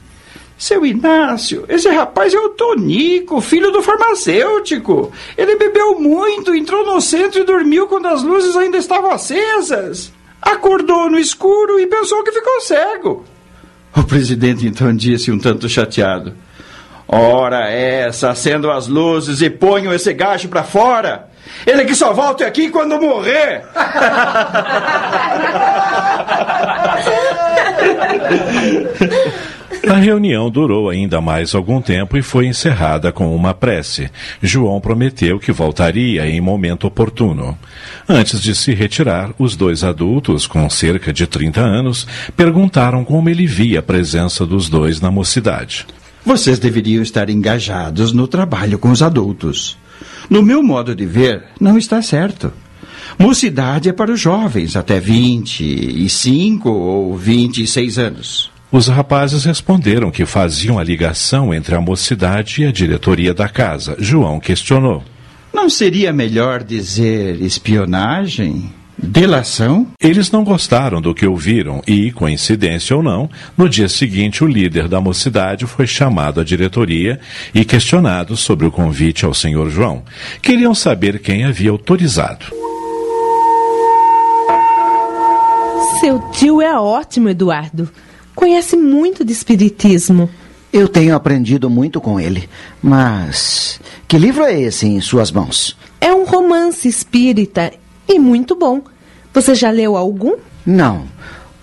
Seu Inácio, esse rapaz é o Tonico, filho do farmacêutico. Ele bebeu muito, entrou no centro e dormiu quando as luzes ainda estavam acesas. Acordou no escuro e pensou que ficou cego. O presidente então disse, um tanto chateado: Ora essa, acendo as luzes e ponham esse gajo para fora. Ele que só volta aqui quando morrer. A reunião durou ainda mais algum tempo e foi encerrada com uma prece. João prometeu que voltaria em momento oportuno. Antes de se retirar, os dois adultos, com cerca de 30 anos, perguntaram como ele via a presença dos dois na mocidade. Vocês deveriam estar engajados no trabalho com os adultos. No meu modo de ver, não está certo. Mocidade é para os jovens até 25 ou 26 anos. Os rapazes responderam que faziam a ligação entre a mocidade e a diretoria da casa. João questionou. Não seria melhor dizer espionagem? Delação? Eles não gostaram do que ouviram e, coincidência ou não, no dia seguinte o líder da mocidade foi chamado à diretoria e questionado sobre o convite ao senhor João. Queriam saber quem havia autorizado. Seu tio é ótimo, Eduardo. Conhece muito de espiritismo. Eu tenho aprendido muito com ele. Mas que livro é esse em suas mãos? É um romance espírita e muito bom. Você já leu algum? Não.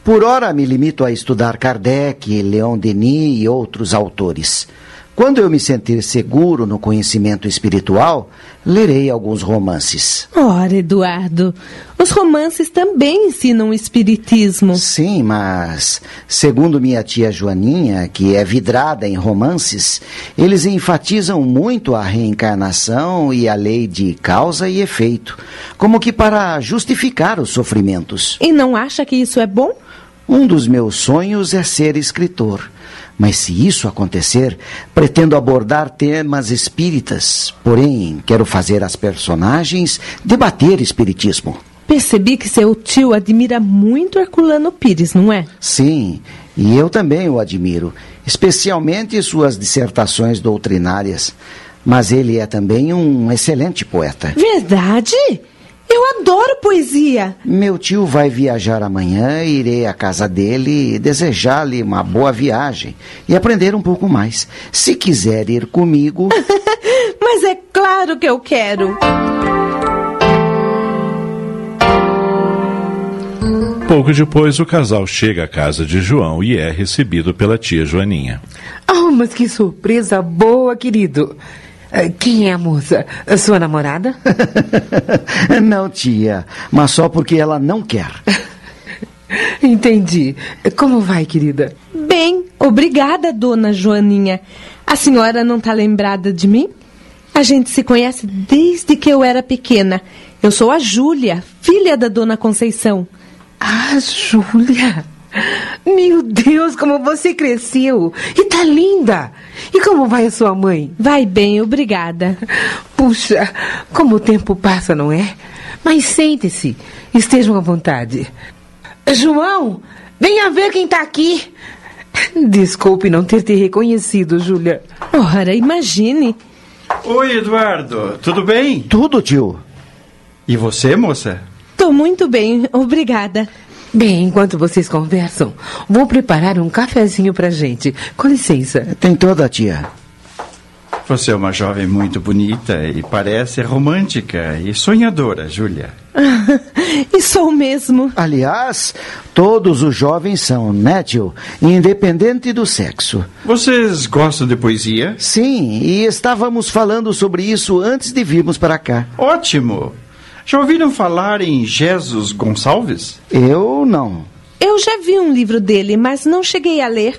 Por ora me limito a estudar Kardec, Leon Denis e outros autores. Quando eu me sentir seguro no conhecimento espiritual, lerei alguns romances. Ora, Eduardo, os romances também ensinam o espiritismo. Sim, mas, segundo minha tia Joaninha, que é vidrada em romances, eles enfatizam muito a reencarnação e a lei de causa e efeito, como que para justificar os sofrimentos. E não acha que isso é bom? Um dos meus sonhos é ser escritor. Mas se isso acontecer, pretendo abordar temas espíritas. Porém, quero fazer as personagens debater espiritismo. Percebi que seu tio admira muito Herculano Pires, não é? Sim, e eu também o admiro, especialmente suas dissertações doutrinárias. Mas ele é também um excelente poeta. Verdade? Eu adoro poesia. Meu tio vai viajar amanhã e irei à casa dele desejar-lhe uma boa viagem e aprender um pouco mais. Se quiser ir comigo. Mas é claro que eu quero. Pouco depois, o casal chega à casa de João e é recebido pela tia Joaninha. Oh, mas que surpresa boa, querido. Eh, Quem é a moça? A sua namorada? não, tia, mas só porque ela não quer. Entendi. Como vai, querida? Bem, obrigada, dona Joaninha. A senhora não está lembrada de mim? A gente se conhece desde que eu era pequena. Eu sou a Júlia, filha da dona Conceição. Ah, Júlia! Meu Deus, como você cresceu! E tá linda! E como vai a sua mãe? Vai bem, obrigada. Puxa, como o tempo passa, não é? Mas sente-se, estejam à vontade. João, venha ver quem tá aqui. Desculpe não ter te reconhecido, Júlia. Ora, imagine. Oi, Eduardo, tudo bem? Tudo, tio. E você, moça? Tô muito bem, obrigada. Bem, enquanto vocês conversam, vou preparar um cafezinho pra gente. Com licença. Tem toda, tia. Você é uma jovem muito bonita e parece romântica e sonhadora, Júlia. e sou mesmo. Aliás, todos os jovens são, né, tio? Independente do sexo. Vocês gostam de poesia? Sim, e estávamos falando sobre isso antes de virmos para cá. Ótimo! Já ouviram falar em Jesus Gonçalves? Eu não. Eu já vi um livro dele, mas não cheguei a ler.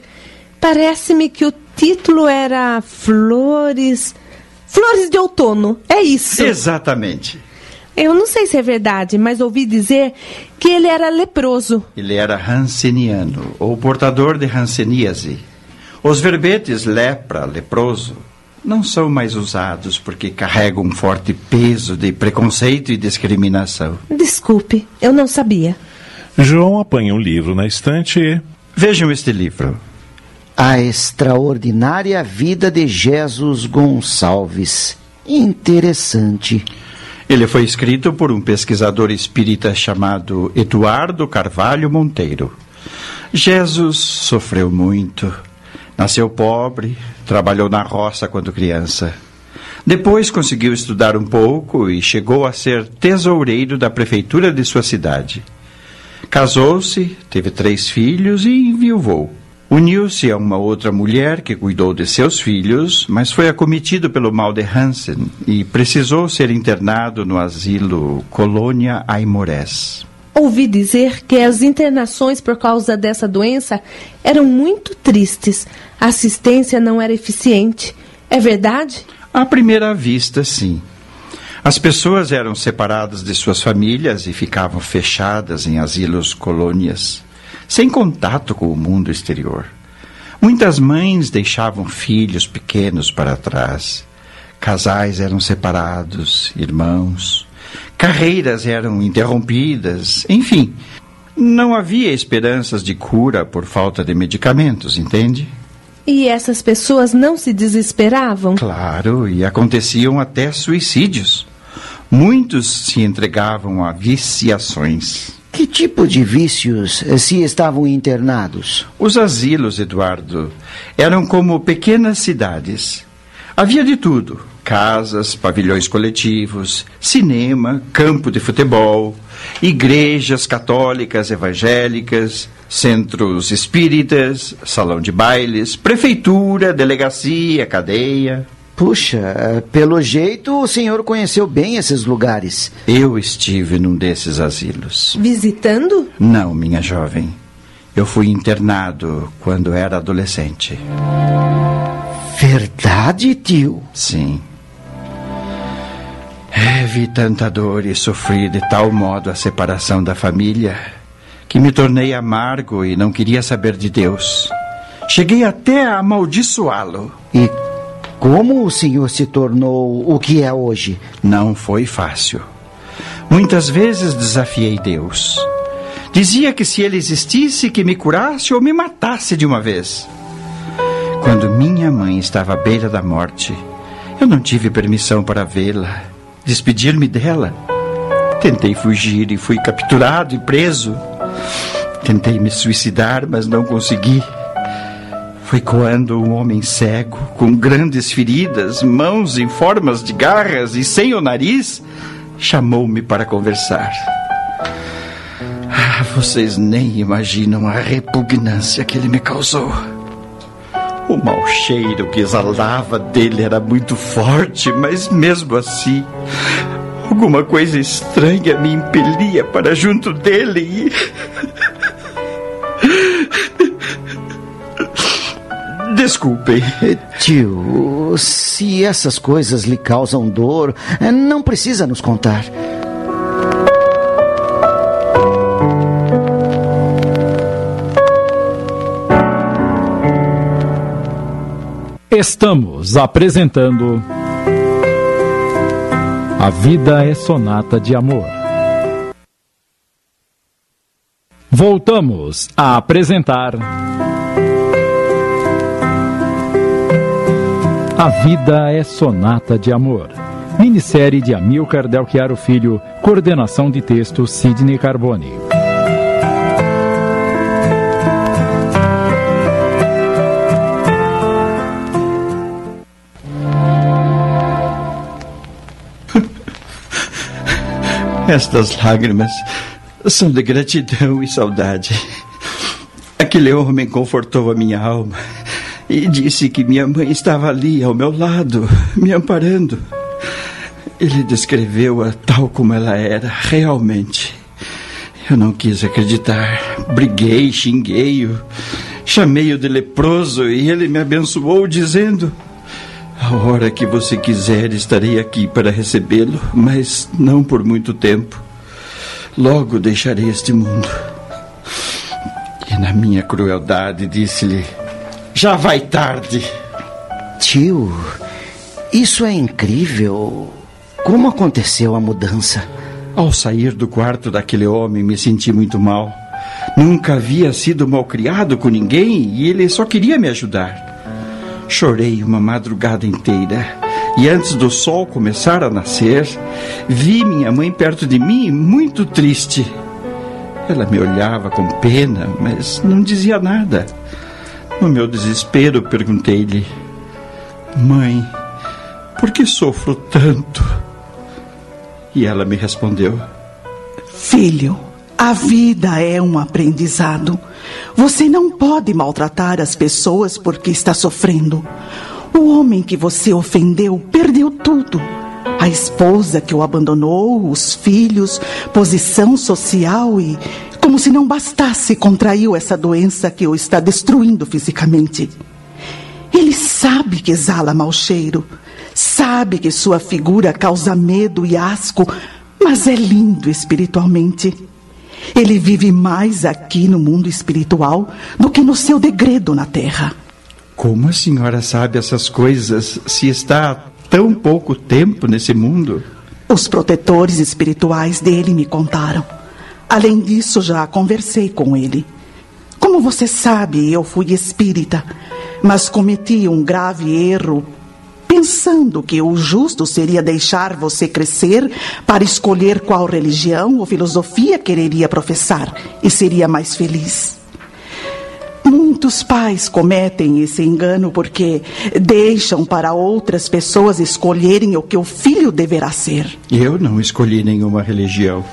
Parece-me que o título era Flores. Flores de Outono. É isso. Exatamente. Eu não sei se é verdade, mas ouvi dizer que ele era leproso. Ele era hanseniano, ou portador de hanseníase. Os verbetes lepra, leproso, não são mais usados porque carregam um forte peso de preconceito e discriminação. Desculpe, eu não sabia. João apanha um livro na estante e. Vejam este livro. A Extraordinária Vida de Jesus Gonçalves. Interessante. Ele foi escrito por um pesquisador espírita chamado Eduardo Carvalho Monteiro. Jesus sofreu muito. Nasceu pobre, trabalhou na roça quando criança. Depois conseguiu estudar um pouco e chegou a ser tesoureiro da prefeitura de sua cidade. Casou-se, teve três filhos e enviuvou. Uniu-se a uma outra mulher que cuidou de seus filhos, mas foi acometido pelo mal de Hansen e precisou ser internado no asilo Colônia Aimorés. Ouvi dizer que as internações por causa dessa doença eram muito tristes. A assistência não era eficiente. É verdade? À primeira vista, sim. As pessoas eram separadas de suas famílias e ficavam fechadas em asilos colônias sem contato com o mundo exterior. Muitas mães deixavam filhos pequenos para trás. Casais eram separados, irmãos. Carreiras eram interrompidas. Enfim, não havia esperanças de cura por falta de medicamentos, entende? E essas pessoas não se desesperavam? Claro, e aconteciam até suicídios. Muitos se entregavam a viciações. Que tipo de vícios eh, se estavam internados? Os asilos, Eduardo, eram como pequenas cidades. Havia de tudo: casas, pavilhões coletivos, cinema, campo de futebol, igrejas católicas, evangélicas, centros espíritas, salão de bailes, prefeitura, delegacia, cadeia. Puxa, pelo jeito o senhor conheceu bem esses lugares. Eu estive num desses asilos. Visitando? Não, minha jovem. Eu fui internado quando era adolescente. Verdade, tio? Sim. É, vi tanta dor e sofri de tal modo a separação da família que me tornei amargo e não queria saber de Deus. Cheguei até a amaldiçoá-lo. E como o senhor se tornou o que é hoje? Não foi fácil. Muitas vezes desafiei Deus. Dizia que se ele existisse, que me curasse ou me matasse de uma vez. Quando minha mãe estava à beira da morte, eu não tive permissão para vê-la, despedir-me dela. Tentei fugir e fui capturado e preso. Tentei me suicidar, mas não consegui. Foi quando um homem cego, com grandes feridas, mãos em formas de garras e sem o nariz, chamou-me para conversar. Ah, vocês nem imaginam a repugnância que ele me causou. O mau cheiro que exalava dele era muito forte, mas mesmo assim, alguma coisa estranha me impelia para junto dele e. Desculpem. Tio, se essas coisas lhe causam dor, não precisa nos contar. Estamos apresentando A Vida é Sonata de Amor. Voltamos a apresentar. A Vida é Sonata de Amor. Minissérie de Amilcar Delchiaro Filho, coordenação de texto Sidney Carbone. Estas lágrimas são de gratidão e saudade. Aquele homem confortou a minha alma e disse que minha mãe estava ali ao meu lado, me amparando. Ele descreveu-a tal como ela era, realmente. Eu não quis acreditar. Briguei, xinguei-o, chamei-o de leproso e ele me abençoou, dizendo: A hora que você quiser, estarei aqui para recebê-lo, mas não por muito tempo. Logo deixarei este mundo. E na minha crueldade disse-lhe: já vai tarde. Tio, isso é incrível. Como aconteceu a mudança? Ao sair do quarto daquele homem, me senti muito mal. Nunca havia sido malcriado com ninguém e ele só queria me ajudar. Chorei uma madrugada inteira e antes do sol começar a nascer, vi minha mãe perto de mim, muito triste. Ela me olhava com pena, mas não dizia nada. No meu desespero, perguntei-lhe: Mãe, por que sofro tanto? E ela me respondeu: Filho, a vida é um aprendizado. Você não pode maltratar as pessoas porque está sofrendo. O homem que você ofendeu perdeu tudo. A esposa que o abandonou, os filhos, posição social e, como se não bastasse, contraiu essa doença que o está destruindo fisicamente. Ele sabe que exala mau cheiro, sabe que sua figura causa medo e asco, mas é lindo espiritualmente. Ele vive mais aqui no mundo espiritual do que no seu degredo na terra. Como a senhora sabe essas coisas se está há tão pouco tempo nesse mundo? Os protetores espirituais dele me contaram. Além disso, já conversei com ele. Como você sabe, eu fui espírita, mas cometi um grave erro pensando que o justo seria deixar você crescer para escolher qual religião ou filosofia quereria professar e seria mais feliz. Muitos pais cometem esse engano porque deixam para outras pessoas escolherem o que o filho deverá ser. Eu não escolhi nenhuma religião.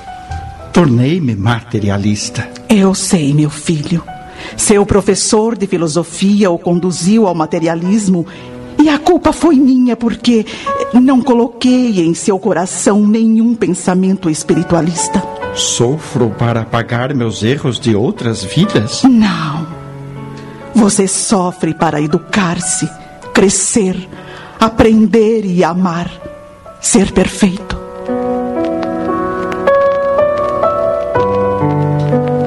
Tornei-me materialista. Eu sei, meu filho. Seu professor de filosofia o conduziu ao materialismo e a culpa foi minha porque não coloquei em seu coração nenhum pensamento espiritualista. Sofro para apagar meus erros de outras vidas? Não. Você sofre para educar-se, crescer, aprender e amar, ser perfeito.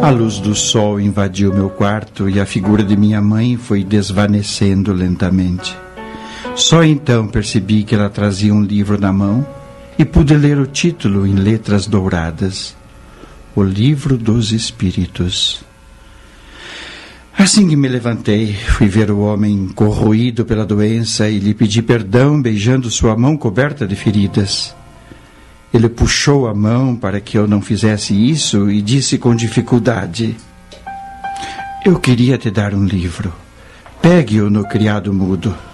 A luz do sol invadiu meu quarto e a figura de minha mãe foi desvanecendo lentamente. Só então percebi que ela trazia um livro na mão e pude ler o título em letras douradas: O Livro dos Espíritos. Assim que me levantei, fui ver o homem corroído pela doença e lhe pedi perdão, beijando sua mão coberta de feridas. Ele puxou a mão para que eu não fizesse isso e disse com dificuldade: Eu queria te dar um livro. Pegue-o no criado mudo.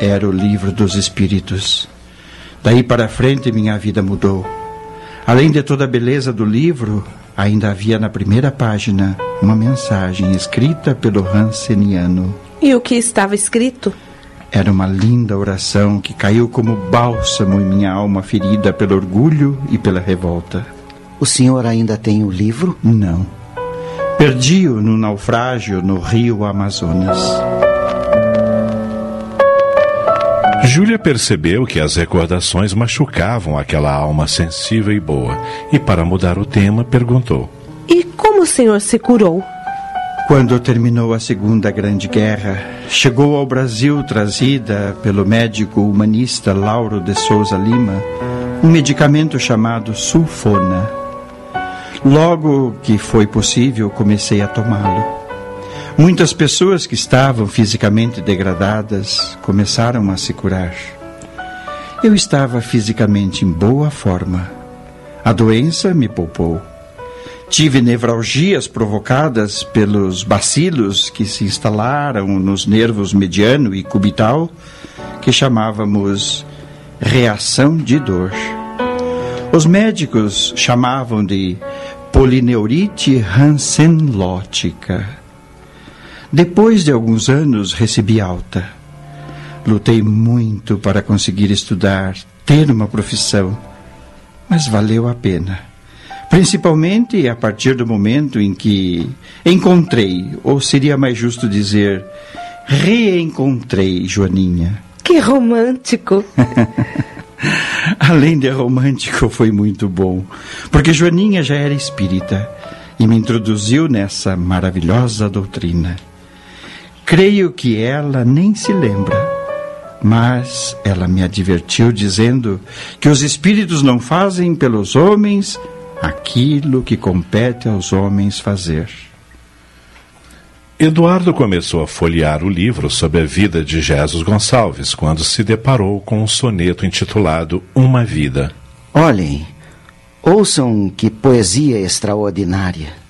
Era o livro dos espíritos. Daí para frente minha vida mudou. Além de toda a beleza do livro, ainda havia na primeira página uma mensagem escrita pelo Hanseniano. E o que estava escrito? Era uma linda oração que caiu como bálsamo em minha alma ferida pelo orgulho e pela revolta. O senhor ainda tem o livro? Não. Perdi-o no naufrágio no rio Amazonas. Júlia percebeu que as recordações machucavam aquela alma sensível e boa, e para mudar o tema, perguntou: E como o senhor se curou? Quando terminou a Segunda Grande Guerra, chegou ao Brasil trazida pelo médico humanista Lauro de Souza Lima um medicamento chamado sulfona. Logo que foi possível, comecei a tomá-lo. Muitas pessoas que estavam fisicamente degradadas começaram a se curar. Eu estava fisicamente em boa forma. A doença me poupou. Tive nevralgias provocadas pelos bacilos que se instalaram nos nervos mediano e cubital, que chamávamos reação de dor. Os médicos chamavam de polineurite hansenlótica. Depois de alguns anos, recebi alta. Lutei muito para conseguir estudar, ter uma profissão, mas valeu a pena. Principalmente a partir do momento em que encontrei, ou seria mais justo dizer, reencontrei Joaninha. Que romântico! Além de romântico, foi muito bom, porque Joaninha já era espírita e me introduziu nessa maravilhosa doutrina. Creio que ela nem se lembra, mas ela me advertiu dizendo que os espíritos não fazem pelos homens aquilo que compete aos homens fazer. Eduardo começou a folhear o livro sobre a vida de Jesus Gonçalves quando se deparou com um soneto intitulado Uma Vida. Olhem, ouçam que poesia extraordinária.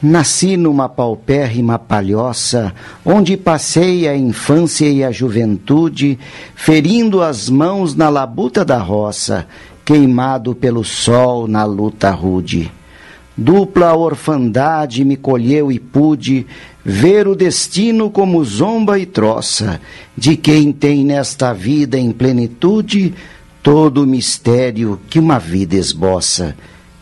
Nasci numa paupérrima palhoça, onde passei a infância e a juventude, ferindo as mãos na labuta da roça, queimado pelo sol na luta rude. Dupla orfandade me colheu e pude ver o destino como zomba e troça de quem tem nesta vida em plenitude todo o mistério que uma vida esboça.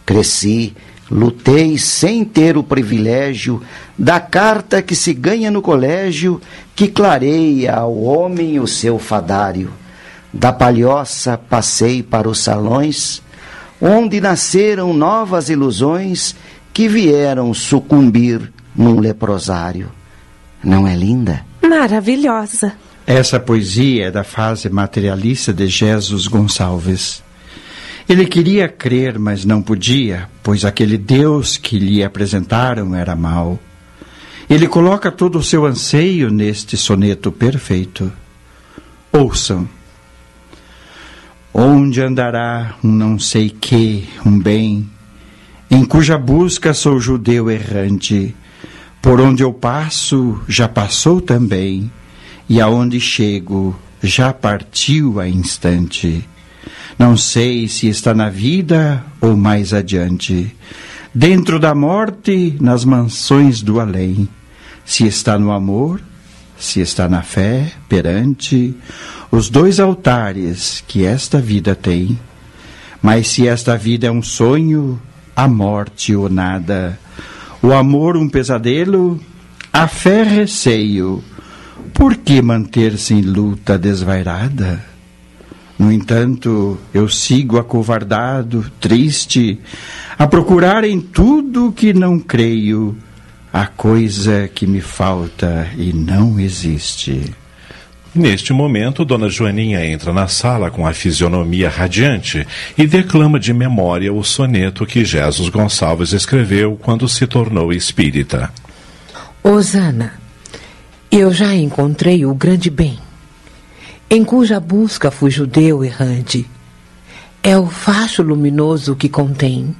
Cresci, lutei sem ter o privilégio da carta que se ganha no colégio, que clareia ao homem o seu fadário. Da palhoça passei para os salões onde nasceram novas ilusões que vieram sucumbir num leprosário. Não é linda? Maravilhosa. Essa poesia é da fase materialista de Jesus Gonçalves. Ele queria crer, mas não podia, pois aquele Deus que lhe apresentaram era mau. Ele coloca todo o seu anseio neste soneto perfeito. Ouçam. Onde andará um não sei que, um bem, em cuja busca sou judeu errante? Por onde eu passo, já passou também, e aonde chego, já partiu a instante. Não sei se está na vida ou mais adiante, dentro da morte, nas mansões do além, se está no amor, se está na fé perante os dois altares que esta vida tem. Mas se esta vida é um sonho, a morte ou nada, o amor um pesadelo, a fé receio, por que manter-se em luta desvairada? No entanto, eu sigo acovardado, triste, a procurar em tudo que não creio a coisa que me falta e não existe. Neste momento, Dona Joaninha entra na sala com a fisionomia radiante e declama de memória o soneto que Jesus Gonçalves escreveu quando se tornou espírita. Osana, eu já encontrei o grande bem, em cuja busca fui judeu errante. É o facho luminoso que contém,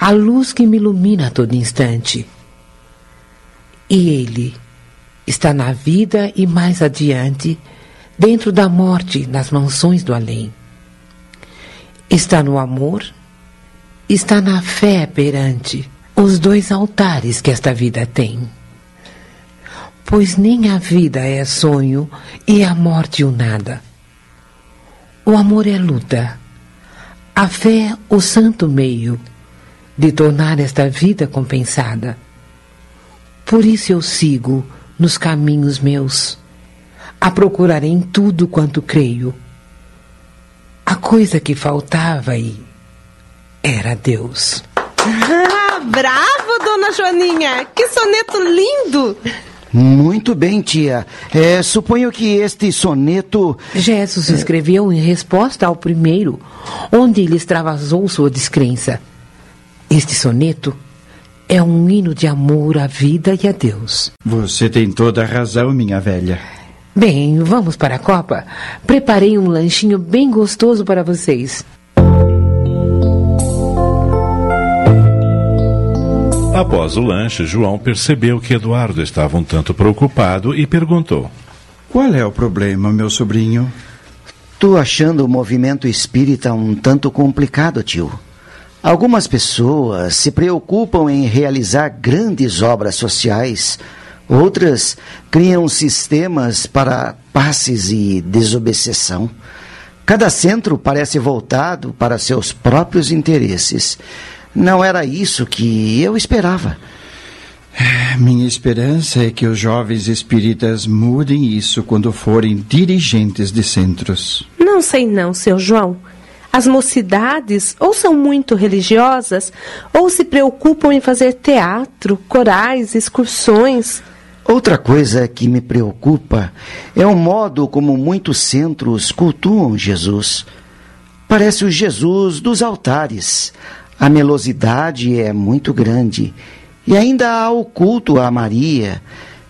a luz que me ilumina a todo instante. E ele está na vida e mais adiante, dentro da morte, nas mansões do além. Está no amor, está na fé perante os dois altares que esta vida tem. Pois nem a vida é sonho e a morte o nada. O amor é luta, a fé o santo meio de tornar esta vida compensada. Por isso eu sigo nos caminhos meus, a procurar em tudo quanto creio. A coisa que faltava aí era Deus. Ah, bravo, dona Joaninha! Que soneto lindo! Muito bem, tia. É, suponho que este soneto. Jesus escreveu em resposta ao primeiro, onde ele extravasou sua descrença. Este soneto é um hino de amor à vida e a Deus. Você tem toda a razão, minha velha. Bem, vamos para a Copa? Preparei um lanchinho bem gostoso para vocês. Após o lanche, João percebeu que Eduardo estava um tanto preocupado e perguntou: Qual é o problema, meu sobrinho? Tô achando o movimento espírita um tanto complicado, tio. Algumas pessoas se preocupam em realizar grandes obras sociais, outras criam sistemas para passes e desobsessão. Cada centro parece voltado para seus próprios interesses. Não era isso que eu esperava. É, minha esperança é que os jovens espíritas mudem isso quando forem dirigentes de centros. Não sei não, seu João. As mocidades ou são muito religiosas ou se preocupam em fazer teatro, corais, excursões. Outra coisa que me preocupa é o modo como muitos centros cultuam Jesus. Parece o Jesus dos altares. A melosidade é muito grande. E ainda há o culto a Maria.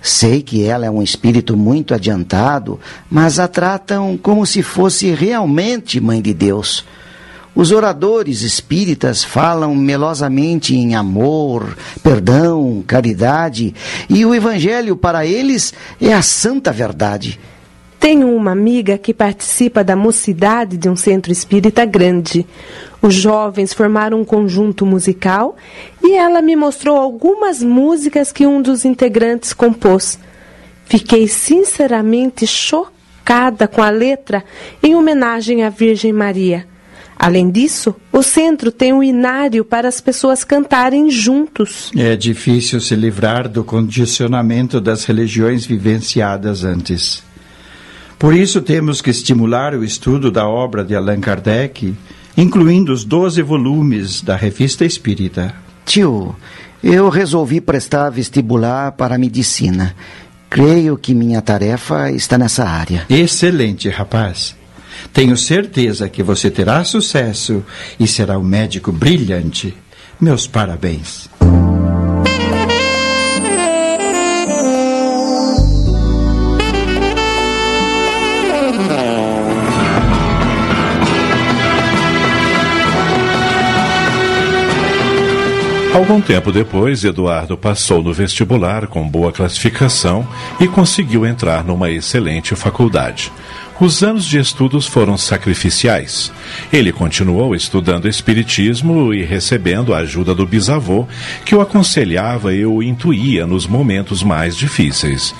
Sei que ela é um espírito muito adiantado, mas a tratam como se fosse realmente mãe de Deus. Os oradores espíritas falam melosamente em amor, perdão, caridade, e o evangelho para eles é a santa verdade. Tenho uma amiga que participa da mocidade de um centro espírita grande. Os jovens formaram um conjunto musical e ela me mostrou algumas músicas que um dos integrantes compôs. Fiquei sinceramente chocada com a letra em homenagem à Virgem Maria. Além disso, o centro tem um inário para as pessoas cantarem juntos. É difícil se livrar do condicionamento das religiões vivenciadas antes. Por isso temos que estimular o estudo da obra de Allan Kardec, incluindo os 12 volumes da Revista Espírita. Tio, eu resolvi prestar vestibular para a medicina. Creio que minha tarefa está nessa área. Excelente, rapaz. Tenho certeza que você terá sucesso e será um médico brilhante. Meus parabéns. Algum tempo depois, Eduardo passou no vestibular com boa classificação e conseguiu entrar numa excelente faculdade. Os anos de estudos foram sacrificiais. Ele continuou estudando Espiritismo e recebendo a ajuda do bisavô, que o aconselhava e o intuía nos momentos mais difíceis.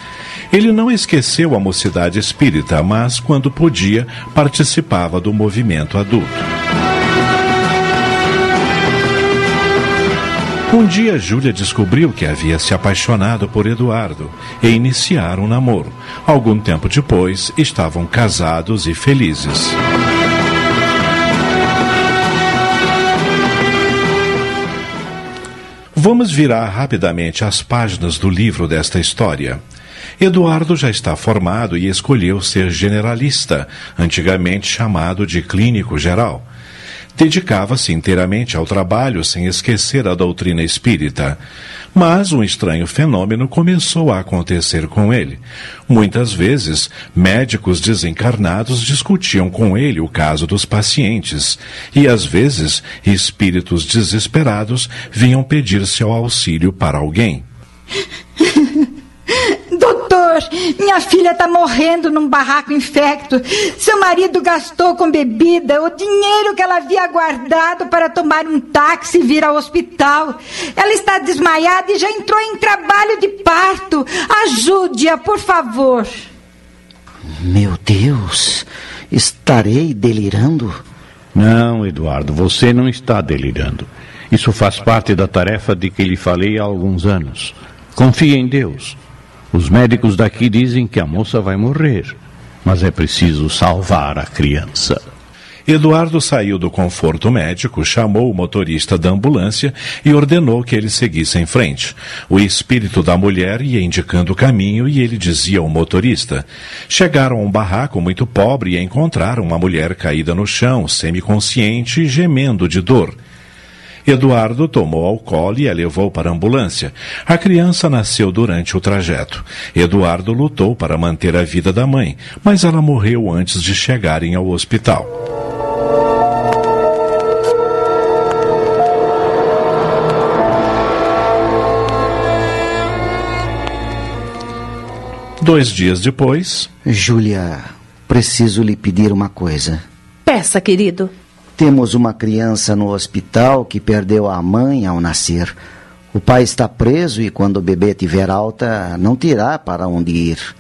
Ele não esqueceu a mocidade espírita, mas, quando podia, participava do movimento adulto. Um dia, Júlia descobriu que havia se apaixonado por Eduardo e iniciaram um namoro. Algum tempo depois, estavam casados e felizes. Vamos virar rapidamente as páginas do livro desta história. Eduardo já está formado e escolheu ser generalista, antigamente chamado de clínico geral. Dedicava-se inteiramente ao trabalho sem esquecer a doutrina espírita. Mas um estranho fenômeno começou a acontecer com ele. Muitas vezes, médicos desencarnados discutiam com ele o caso dos pacientes, e às vezes, espíritos desesperados vinham pedir seu auxílio para alguém. Doutor, minha filha está morrendo num barraco infecto. Seu marido gastou com bebida o dinheiro que ela havia guardado para tomar um táxi e vir ao hospital. Ela está desmaiada e já entrou em trabalho de parto. Ajude-a, por favor. Meu Deus, estarei delirando? Não, Eduardo, você não está delirando. Isso faz parte da tarefa de que lhe falei há alguns anos. Confie em Deus. Os médicos daqui dizem que a moça vai morrer, mas é preciso salvar a criança. Eduardo saiu do conforto médico, chamou o motorista da ambulância e ordenou que ele seguisse em frente. O espírito da mulher ia indicando o caminho e ele dizia ao motorista. Chegaram a um barraco muito pobre e encontraram uma mulher caída no chão, semiconsciente e gemendo de dor. Eduardo tomou colo e a levou para a ambulância. A criança nasceu durante o trajeto. Eduardo lutou para manter a vida da mãe, mas ela morreu antes de chegarem ao hospital. Dois dias depois. Júlia, preciso lhe pedir uma coisa. Peça, querido. Temos uma criança no hospital que perdeu a mãe ao nascer. O pai está preso e quando o bebê tiver alta, não terá para onde ir.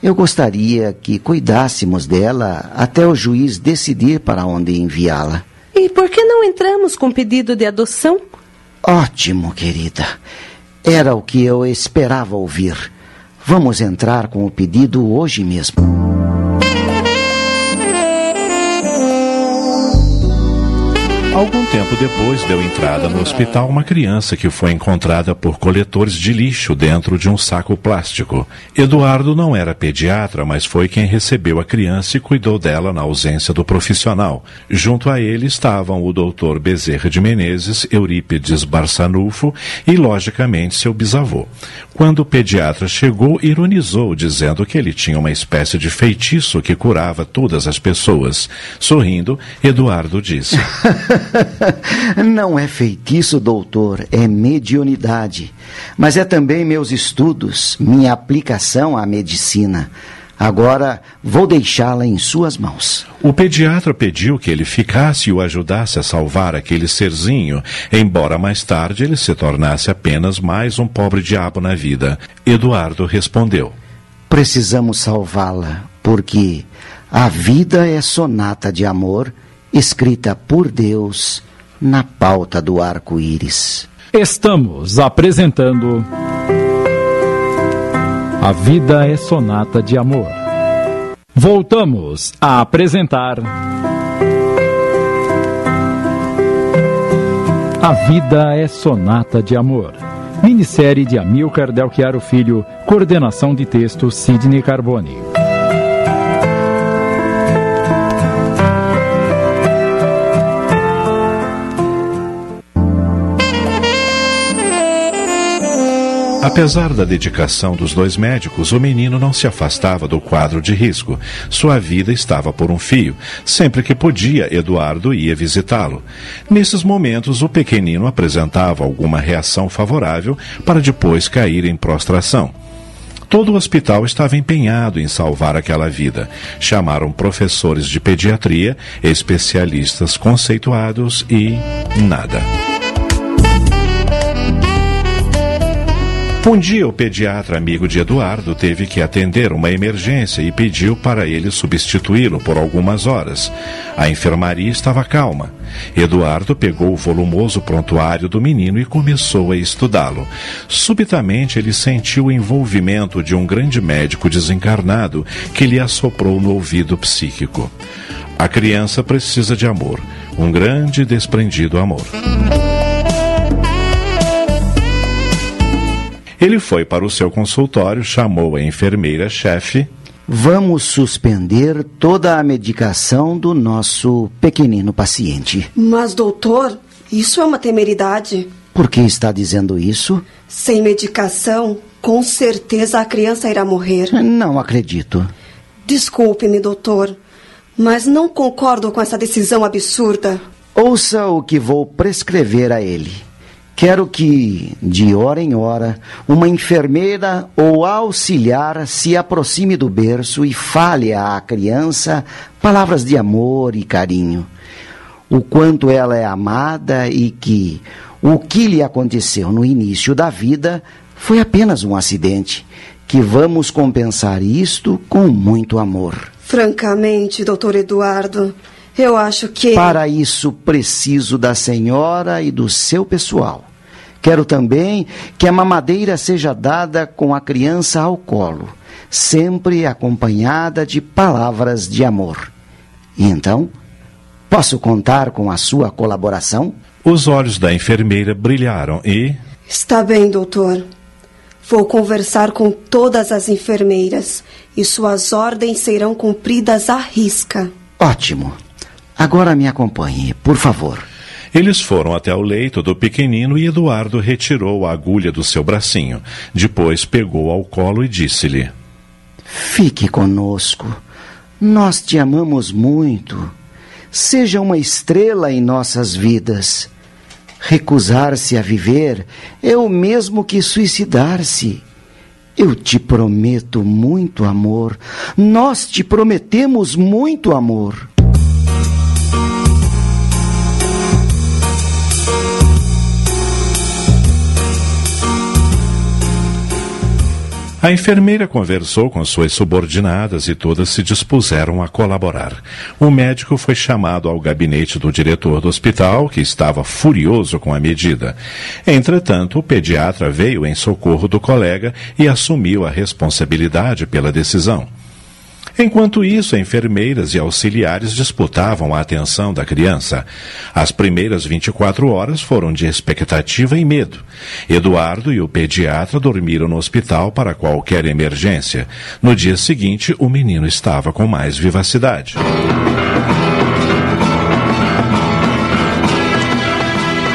Eu gostaria que cuidássemos dela até o juiz decidir para onde enviá-la. E por que não entramos com pedido de adoção? Ótimo, querida. Era o que eu esperava ouvir. Vamos entrar com o pedido hoje mesmo. Algum tempo depois deu entrada no hospital uma criança que foi encontrada por coletores de lixo dentro de um saco plástico. Eduardo não era pediatra, mas foi quem recebeu a criança e cuidou dela na ausência do profissional. Junto a ele estavam o doutor Bezerra de Menezes, Eurípides Barçanufo e, logicamente, seu bisavô. Quando o pediatra chegou, ironizou, dizendo que ele tinha uma espécie de feitiço que curava todas as pessoas. Sorrindo, Eduardo disse. Não é feitiço, doutor, é mediunidade. Mas é também meus estudos, minha aplicação à medicina. Agora vou deixá-la em suas mãos. O pediatra pediu que ele ficasse e o ajudasse a salvar aquele serzinho, embora mais tarde ele se tornasse apenas mais um pobre diabo na vida. Eduardo respondeu: Precisamos salvá-la, porque a vida é sonata de amor escrita por Deus na pauta do arco-íris. Estamos apresentando. A vida é sonata de amor. Voltamos a apresentar. A vida é sonata de amor. Minissérie de Amilcar Delchiaro Filho, coordenação de texto Sidney Carbone. Apesar da dedicação dos dois médicos, o menino não se afastava do quadro de risco. Sua vida estava por um fio. Sempre que podia, Eduardo ia visitá-lo. Nesses momentos, o pequenino apresentava alguma reação favorável para depois cair em prostração. Todo o hospital estava empenhado em salvar aquela vida. Chamaram professores de pediatria, especialistas conceituados e nada. Um dia, o pediatra amigo de Eduardo teve que atender uma emergência e pediu para ele substituí-lo por algumas horas. A enfermaria estava calma. Eduardo pegou o volumoso prontuário do menino e começou a estudá-lo. Subitamente, ele sentiu o envolvimento de um grande médico desencarnado que lhe assoprou no ouvido psíquico. A criança precisa de amor, um grande desprendido amor. Ele foi para o seu consultório, chamou a enfermeira-chefe. Vamos suspender toda a medicação do nosso pequenino paciente. Mas, doutor, isso é uma temeridade. Por que está dizendo isso? Sem medicação, com certeza a criança irá morrer. Não acredito. Desculpe-me, doutor, mas não concordo com essa decisão absurda. Ouça o que vou prescrever a ele. Quero que, de hora em hora, uma enfermeira ou auxiliar se aproxime do berço e fale à criança palavras de amor e carinho. O quanto ela é amada e que o que lhe aconteceu no início da vida foi apenas um acidente. Que vamos compensar isto com muito amor. Francamente, doutor Eduardo, eu acho que. Para isso preciso da senhora e do seu pessoal. Quero também que a mamadeira seja dada com a criança ao colo, sempre acompanhada de palavras de amor. E então, posso contar com a sua colaboração? Os olhos da enfermeira brilharam e. Está bem, doutor. Vou conversar com todas as enfermeiras e suas ordens serão cumpridas à risca. Ótimo. Agora me acompanhe, por favor. Eles foram até o leito do pequenino e Eduardo retirou a agulha do seu bracinho. Depois pegou ao colo e disse-lhe: Fique conosco. Nós te amamos muito. Seja uma estrela em nossas vidas. Recusar-se a viver é o mesmo que suicidar-se. Eu te prometo muito amor. Nós te prometemos muito amor. A enfermeira conversou com suas subordinadas e todas se dispuseram a colaborar. O médico foi chamado ao gabinete do diretor do hospital, que estava furioso com a medida. Entretanto, o pediatra veio em socorro do colega e assumiu a responsabilidade pela decisão. Enquanto isso, enfermeiras e auxiliares disputavam a atenção da criança. As primeiras 24 horas foram de expectativa e medo. Eduardo e o pediatra dormiram no hospital para qualquer emergência. No dia seguinte, o menino estava com mais vivacidade.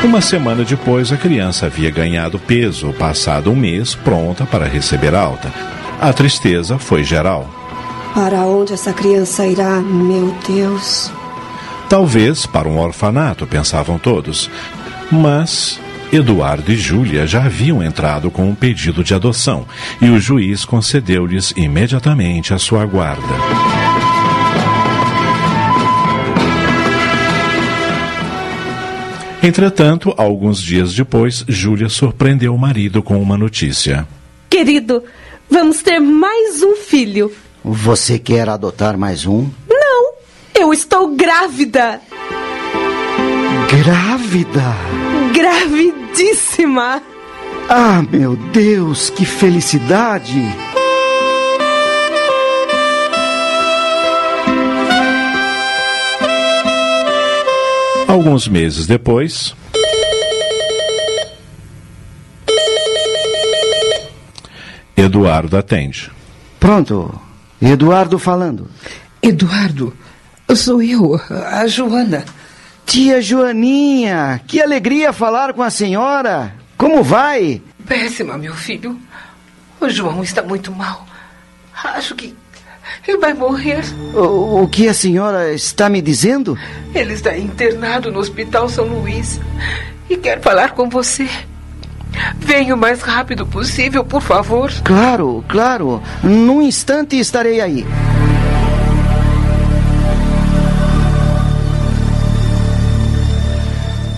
Uma semana depois, a criança havia ganhado peso, passado um mês, pronta para receber alta. A tristeza foi geral. Para onde essa criança irá, meu Deus? Talvez para um orfanato, pensavam todos. Mas Eduardo e Júlia já haviam entrado com um pedido de adoção e o juiz concedeu-lhes imediatamente a sua guarda. Entretanto, alguns dias depois, Júlia surpreendeu o marido com uma notícia. Querido, vamos ter mais um filho. Você quer adotar mais um? Não, eu estou grávida. Grávida? Gravidíssima. Ah, meu Deus, que felicidade! Alguns meses depois. Eduardo atende. Pronto. Eduardo falando. Eduardo, sou eu, a Joana. Tia Joaninha, que alegria falar com a senhora. Como vai? Péssima, meu filho. O João está muito mal. Acho que ele vai morrer. O, o que a senhora está me dizendo? Ele está internado no Hospital São Luís e quer falar com você. Venha o mais rápido possível, por favor. Claro, claro. Num instante estarei aí.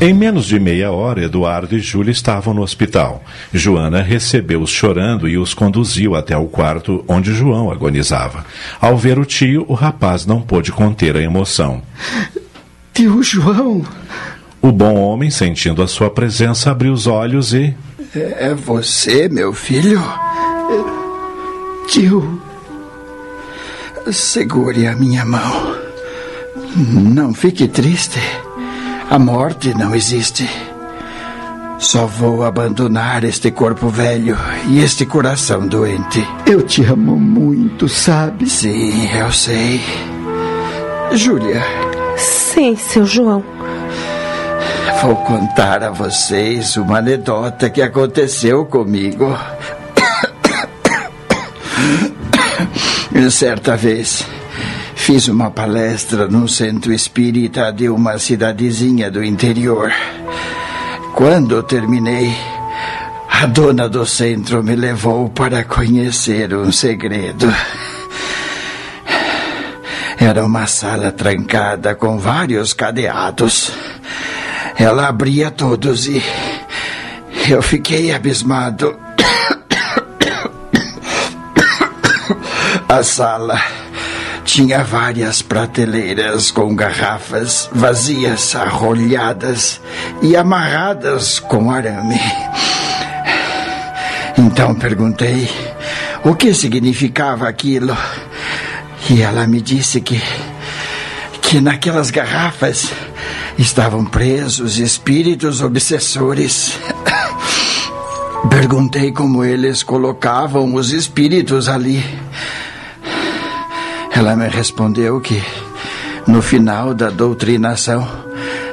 Em menos de meia hora, Eduardo e Júlia estavam no hospital. Joana recebeu-os chorando e os conduziu até o quarto onde João agonizava. Ao ver o tio, o rapaz não pôde conter a emoção. Tio João! O bom homem, sentindo a sua presença, abriu os olhos e. É você, meu filho? Tio. Segure a minha mão. Não fique triste. A morte não existe. Só vou abandonar este corpo velho e este coração doente. Eu te amo muito, sabe? Sim, eu sei. Júlia. Sim, seu João. Vou contar a vocês uma anedota que aconteceu comigo. Certa vez, fiz uma palestra num centro espírita de uma cidadezinha do interior. Quando terminei, a dona do centro me levou para conhecer um segredo. Era uma sala trancada com vários cadeados. Ela abria todos e eu fiquei abismado. A sala tinha várias prateleiras com garrafas vazias, arrolhadas e amarradas com arame. Então perguntei o que significava aquilo. E ela me disse que que naquelas garrafas estavam presos espíritos obsessores. Perguntei como eles colocavam os espíritos ali. Ela me respondeu que no final da doutrinação,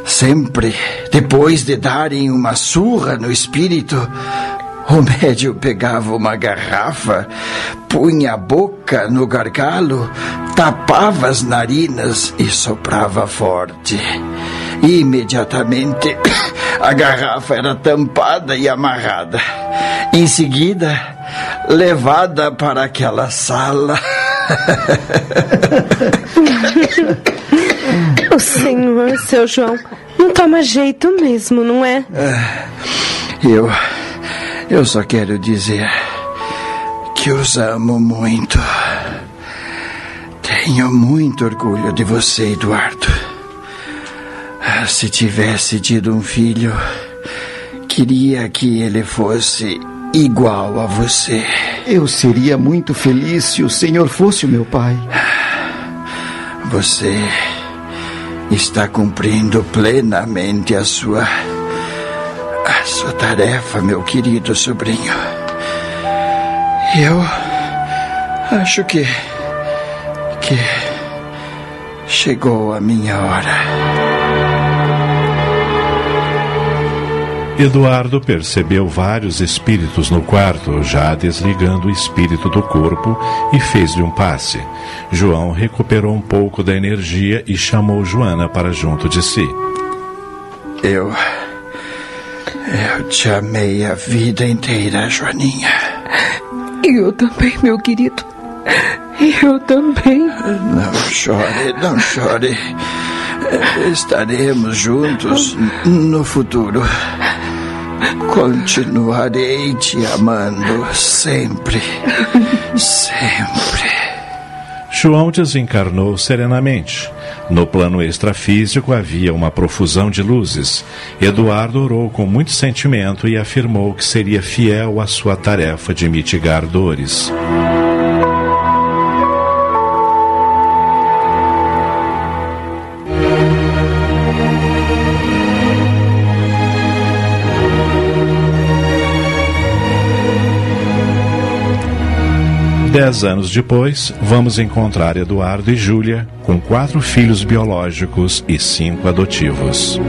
sempre depois de darem uma surra no espírito, o médium pegava uma garrafa, punha a boca no gargalo, tapava as narinas e soprava forte. Imediatamente, a garrafa era tampada e amarrada. Em seguida, levada para aquela sala. o senhor, seu João, não toma jeito mesmo, não é? Eu. Eu só quero dizer que os amo muito. Tenho muito orgulho de você, Eduardo. Se tivesse tido um filho, queria que ele fosse igual a você. Eu seria muito feliz se o senhor fosse o meu pai. Você está cumprindo plenamente a sua a sua tarefa, meu querido sobrinho. Eu acho que que chegou a minha hora. Eduardo percebeu vários espíritos no quarto, já desligando o espírito do corpo, e fez-lhe um passe. João recuperou um pouco da energia e chamou Joana para junto de si. Eu. Eu te amei a vida inteira, Joaninha. Eu também, meu querido. Eu também. Não chore, não chore. Estaremos juntos no futuro. Continuarei te amando sempre, sempre. João desencarnou serenamente. No plano extrafísico havia uma profusão de luzes. Eduardo orou com muito sentimento e afirmou que seria fiel à sua tarefa de mitigar dores. Dez anos depois, vamos encontrar Eduardo e Júlia com quatro filhos biológicos e cinco adotivos.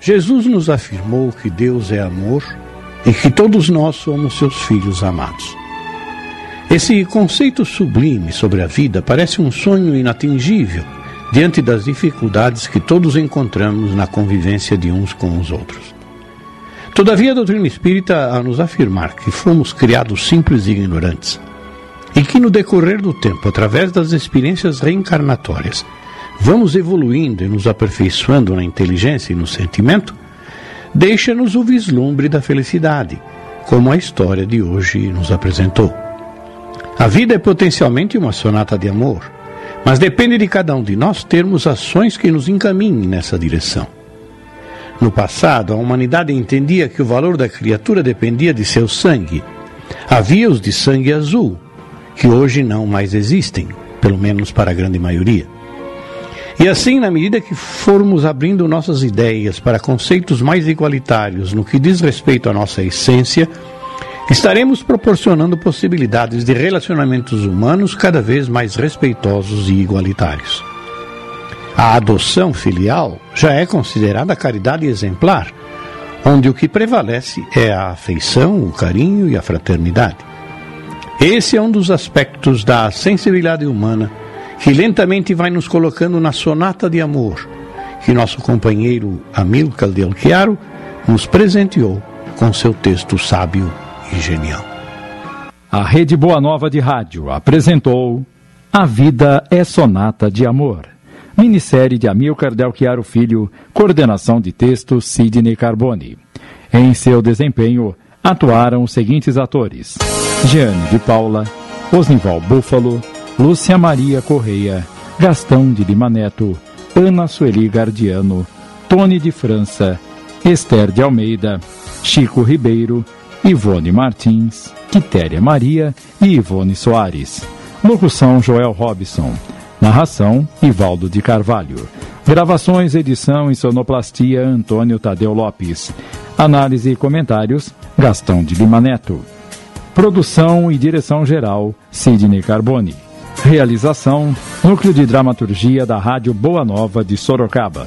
Jesus nos afirmou que Deus é amor e que todos nós somos seus filhos amados. Esse conceito sublime sobre a vida parece um sonho inatingível diante das dificuldades que todos encontramos na convivência de uns com os outros. Todavia, a doutrina espírita a nos afirmar que fomos criados simples e ignorantes e que no decorrer do tempo, através das experiências reencarnatórias, vamos evoluindo e nos aperfeiçoando na inteligência e no sentimento, deixa-nos o vislumbre da felicidade, como a história de hoje nos apresentou. A vida é potencialmente uma sonata de amor, mas depende de cada um de nós termos ações que nos encaminhem nessa direção. No passado, a humanidade entendia que o valor da criatura dependia de seu sangue. Havia os de sangue azul, que hoje não mais existem, pelo menos para a grande maioria. E assim, na medida que formos abrindo nossas ideias para conceitos mais igualitários no que diz respeito à nossa essência, estaremos proporcionando possibilidades de relacionamentos humanos cada vez mais respeitosos e igualitários. A adoção filial já é considerada caridade exemplar, onde o que prevalece é a afeição, o carinho e a fraternidade. Esse é um dos aspectos da sensibilidade humana que lentamente vai nos colocando na sonata de amor que nosso companheiro Amilcar de Alquiaro nos presenteou com seu texto sábio e genial. A Rede Boa Nova de Rádio apresentou A Vida é Sonata de Amor. Minissérie de Amilcar Del Chiaro Filho, coordenação de texto Sidney Carboni. Em seu desempenho, atuaram os seguintes atores: Jeane de Paula, Osnival Búfalo, Lúcia Maria Correia, Gastão de Lima Neto, Ana Sueli Gardiano, Tony de França, Esther de Almeida, Chico Ribeiro, Ivone Martins, Quitéria Maria e Ivone Soares. Locução Joel Robson. Narração Ivaldo de Carvalho. Gravações, edição e sonoplastia Antônio Tadeu Lopes. Análise e comentários Gastão de Lima Neto. Produção e direção geral Sidney Carboni. Realização: Núcleo de Dramaturgia da Rádio Boa Nova de Sorocaba.